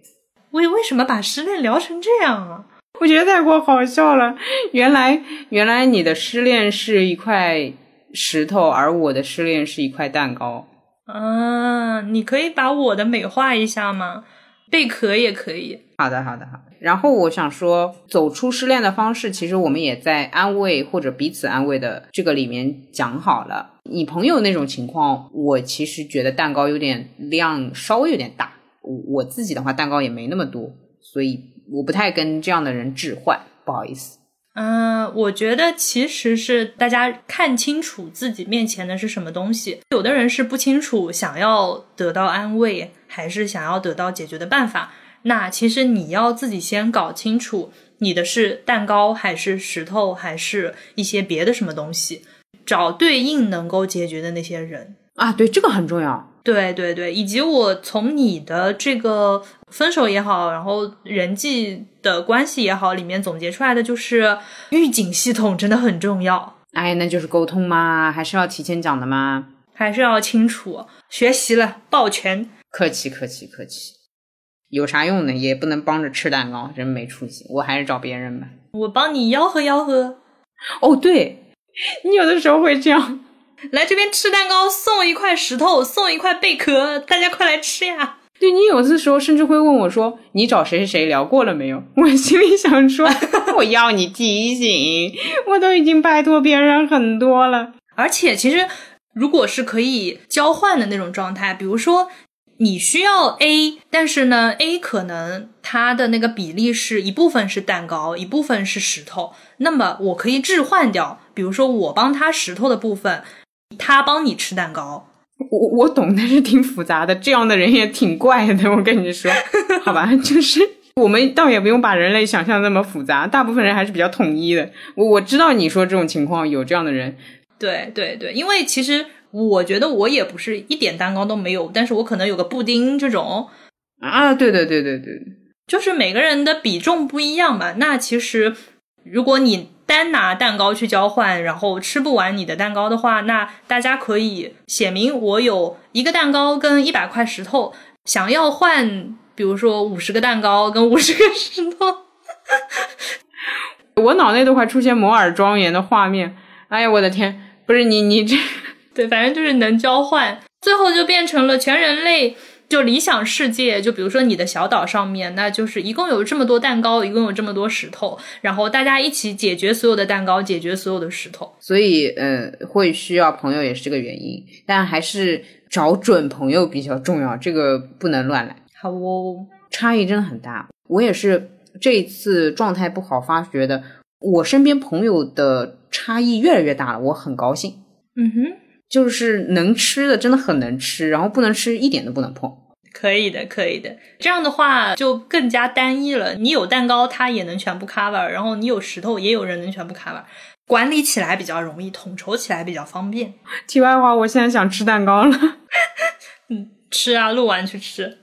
为为什么把失恋聊成这样啊？我觉得太过好笑了。原来原来你的失恋是一块石头，而我的失恋是一块蛋糕。啊，你可以把我的美化一下吗？贝壳也可以。好的，好的，好。然后我想说，走出失恋的方式，其实我们也在安慰或者彼此安慰的这个里面讲好了。你朋友那种情况，我其实觉得蛋糕有点量稍微有点大。我我自己的话，蛋糕也没那么多，所以我不太跟这样的人置换，不好意思。嗯，我觉得其实是大家看清楚自己面前的是什么东西。有的人是不清楚想要得到安慰，还是想要得到解决的办法。那其实你要自己先搞清楚，你的是蛋糕，还是石头，还是一些别的什么东西，找对应能够解决的那些人啊。对，这个很重要。对对对，以及我从你的这个分手也好，然后人际的关系也好，里面总结出来的就是预警系统真的很重要。哎，那就是沟通嘛，还是要提前讲的嘛，还是要清楚。学习了，抱拳。客气客气客气，有啥用呢？也不能帮着吃蛋糕，真没出息。我还是找别人吧。我帮你吆喝吆喝。哦，对，你有的时候会这样。来这边吃蛋糕，送一块石头，送一块贝壳，大家快来吃呀！对你有的时候甚至会问我说：“你找谁谁谁聊过了没有？” 我心里想说：“ 我要你提醒，我都已经拜托别人很多了。”而且其实，如果是可以交换的那种状态，比如说你需要 A，但是呢 A 可能它的那个比例是一部分是蛋糕，一部分是石头，那么我可以置换掉，比如说我帮他石头的部分。他帮你吃蛋糕。我我懂，但是挺复杂的，这样的人也挺怪的。我跟你说，好吧，就是我们倒也不用把人类想象那么复杂，大部分人还是比较统一的。我我知道你说这种情况有这样的人，对对对，因为其实我觉得我也不是一点蛋糕都没有，但是我可能有个布丁这种啊，对对对对对，就是每个人的比重不一样嘛。那其实如果你。单拿蛋糕去交换，然后吃不完你的蛋糕的话，那大家可以写明我有一个蛋糕跟一百块石头，想要换，比如说五十个蛋糕跟五十个石头。我脑内都快出现摩尔庄园的画面。哎呀，我的天！不是你你这，对，反正就是能交换，最后就变成了全人类。就理想世界，就比如说你的小岛上面，那就是一共有这么多蛋糕，一共有这么多石头，然后大家一起解决所有的蛋糕，解决所有的石头。所以，呃，会需要朋友也是这个原因，但还是找准朋友比较重要，这个不能乱来。好哦，差异真的很大。我也是这一次状态不好，发觉的，我身边朋友的差异越来越大了，我很高兴。嗯哼。就是能吃的真的很能吃，然后不能吃一点都不能碰。可以的，可以的。这样的话就更加单一了。你有蛋糕，它也能全部 cover；然后你有石头，也有人能全部 cover。管理起来比较容易，统筹起来比较方便。题外话，我现在想吃蛋糕了。嗯，吃啊，录完去吃。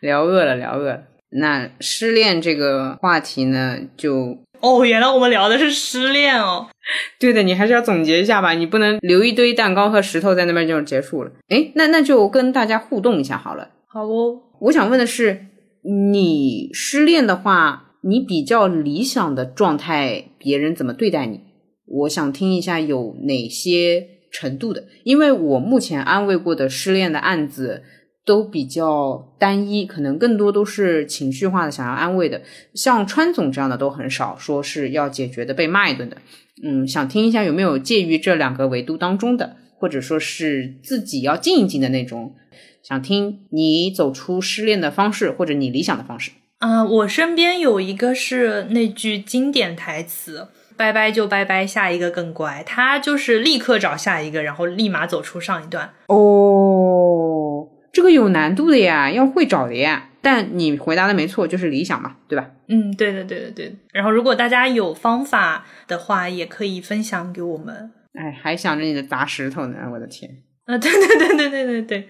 聊饿了，聊饿了。那失恋这个话题呢，就。哦，原来我们聊的是失恋哦。对的，你还是要总结一下吧，你不能留一堆蛋糕和石头在那边就结束了。哎，那那就跟大家互动一下好了。好哦，我想问的是，你失恋的话，你比较理想的状态，别人怎么对待你？我想听一下有哪些程度的，因为我目前安慰过的失恋的案子。都比较单一，可能更多都是情绪化的，想要安慰的。像川总这样的都很少，说是要解决的，被骂一顿的。嗯，想听一下有没有介于这两个维度当中的，或者说是自己要静一静的那种。想听你走出失恋的方式，或者你理想的方式。啊，我身边有一个是那句经典台词：“拜拜就拜拜，下一个更乖。”他就是立刻找下一个，然后立马走出上一段。哦。这个有难度的呀，要会找的呀。但你回答的没错，就是理想嘛，对吧？嗯，对的，对的，对的。然后，如果大家有方法的话，也可以分享给我们。哎，还想着你的砸石头呢，我的天！啊，对对对对对对对，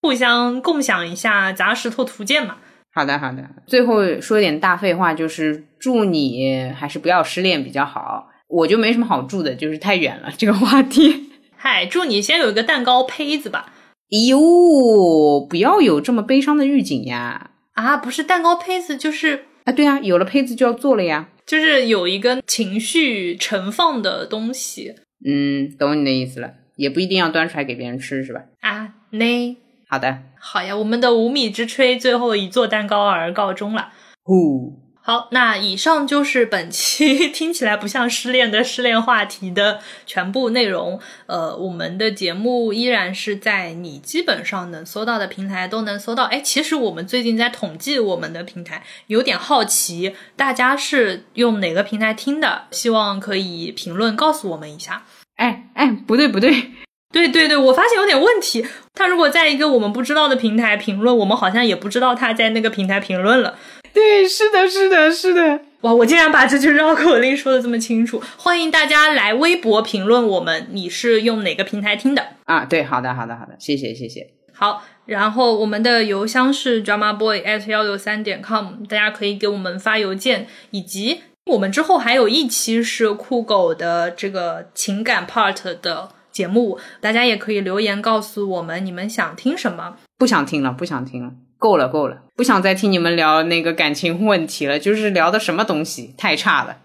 互相共享一下砸石头图鉴嘛。好的，好的。最后说点大废话，就是祝你还是不要失恋比较好。我就没什么好祝的，就是太远了这个话题。嗨，祝你先有一个蛋糕胚子吧。哎呦，不要有这么悲伤的预警呀！啊，不是蛋糕胚子，就是啊，对啊，有了胚子就要做了呀，就是有一个情绪盛放的东西。嗯，懂你的意思了，也不一定要端出来给别人吃，是吧？啊，那好的，好呀，我们的无米之炊最后以做蛋糕而告终了。呼。好，那以上就是本期 听起来不像失恋的失恋话题的全部内容。呃，我们的节目依然是在你基本上能搜到的平台都能搜到。哎，其实我们最近在统计我们的平台，有点好奇大家是用哪个平台听的，希望可以评论告诉我们一下。哎哎，不对不对，对对对，我发现有点问题。他如果在一个我们不知道的平台评论，我们好像也不知道他在那个平台评论了。对，是的，是的，是的。哇，我竟然把这句绕口令说的这么清楚！欢迎大家来微博评论我们，你是用哪个平台听的啊？对，好的，好的，好的，谢谢，谢谢。好，然后我们的邮箱是 drama boy at 幺六三点 com，大家可以给我们发邮件，以及我们之后还有一期是酷狗的这个情感 part 的节目，大家也可以留言告诉我们你们想听什么。不想听了，不想听了。够了够了，不想再听你们聊那个感情问题了，就是聊的什么东西太差了。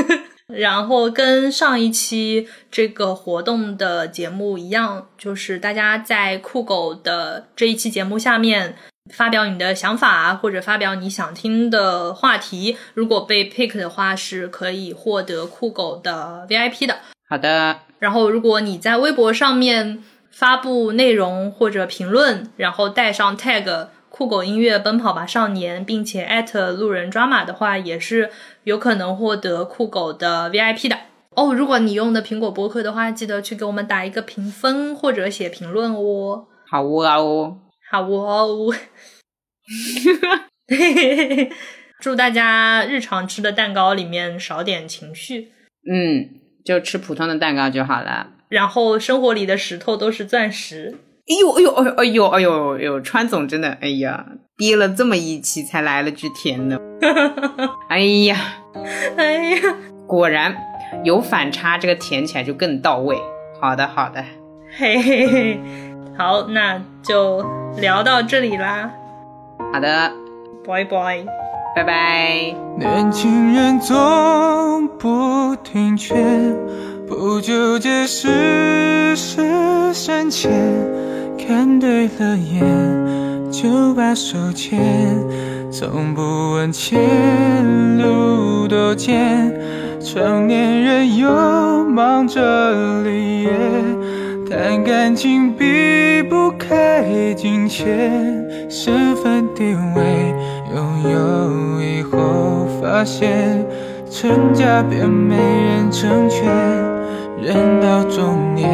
然后跟上一期这个活动的节目一样，就是大家在酷狗的这一期节目下面发表你的想法，或者发表你想听的话题，如果被 pick 的话，是可以获得酷狗的 VIP 的。好的。然后如果你在微博上面发布内容或者评论，然后带上 tag。酷狗音乐奔跑吧少年，并且艾特路人抓马的话，也是有可能获得酷狗的 VIP 的。哦，如果你用的苹果播客的话，记得去给我们打一个评分或者写评论哦。好哦，好哦。祝大家日常吃的蛋糕里面少点情绪。嗯，就吃普通的蛋糕就好了。然后生活里的石头都是钻石。哎呦哎呦哎呦哎呦哎呦哎呦！川总真的哎呀，憋了这么一期才来了句甜的。哎呀哎呀，果然。有反差，这个甜起来就更到位。好的，好的，嘿嘿嘿，好，那就聊到这里啦。好的，拜拜，拜拜。年轻人总不听劝，不纠结世事深浅，看对了眼就把手牵，从不问前路多艰。成年人又忙着立业，谈感情避不开金钱，身份地位拥有以后，发现成家便没人成全，人到中年，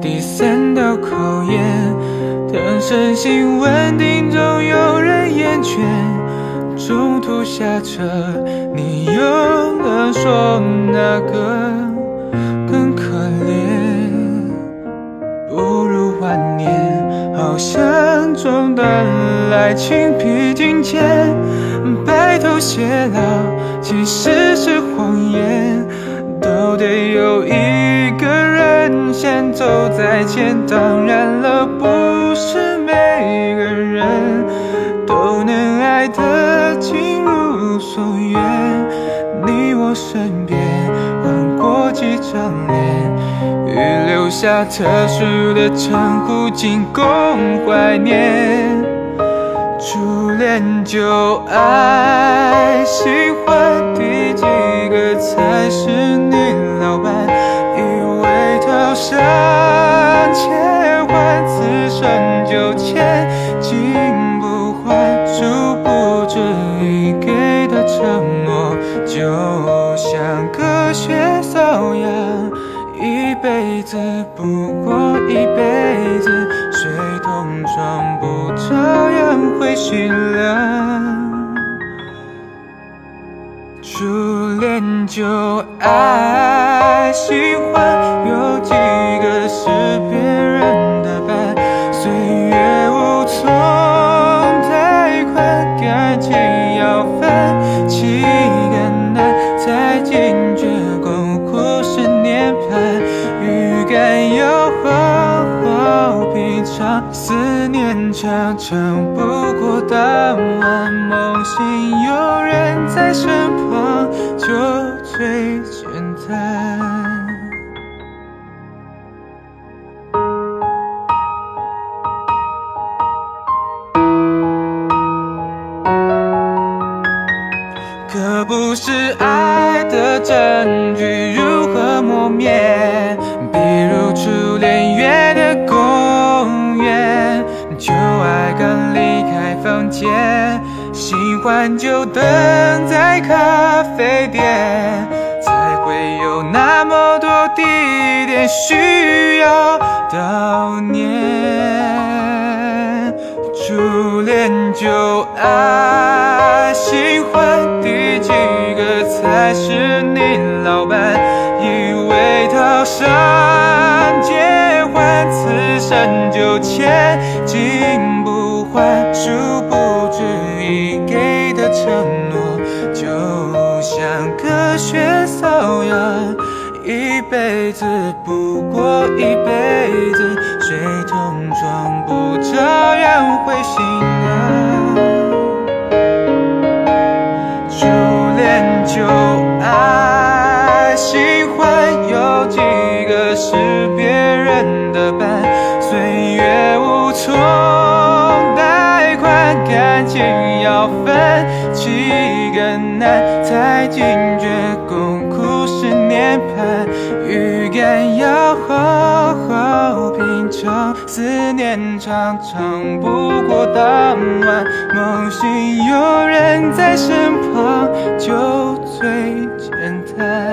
第三道考验，等身心稳定，总有人厌倦。中途下车，你又能说哪个更可怜？不如晚年，好像中断爱情披荆棘，白头偕老其实是谎言，都得有一个人先走在前。当然了，不是每个人都能爱得。情如所愿，你我身边换过几张脸，预留下特殊的称呼，仅供怀念。初恋就爱，喜欢第几个才是你老伴？以为套上切换，此生就牵，金不换，殊不知你给的。承诺就像隔靴搔痒，一辈子不过一辈子，水桶装不照样会心凉。初恋就爱，喜欢有几个是别人的伴，岁月无从贷款，感情要分。几个难，才惊觉共苦是涅槃。预感要好好品尝，思念常常不过当晚。梦醒有人在身说最就等在咖啡店，才会有那么多地点需要悼念。初恋就爱，新欢第几个才是你老伴？以为套上结婚，此生就千金不换，殊不承诺，就像隔靴搔痒。一辈子不过一辈子，水桶装不照样会心凉。初恋就爱，喜欢有几个是别人的伴，岁月无从贷款，感情要难，才惊觉共苦是涅槃。预感要好好品尝，思念常常不过当晚。梦醒有人在身旁，就最简单。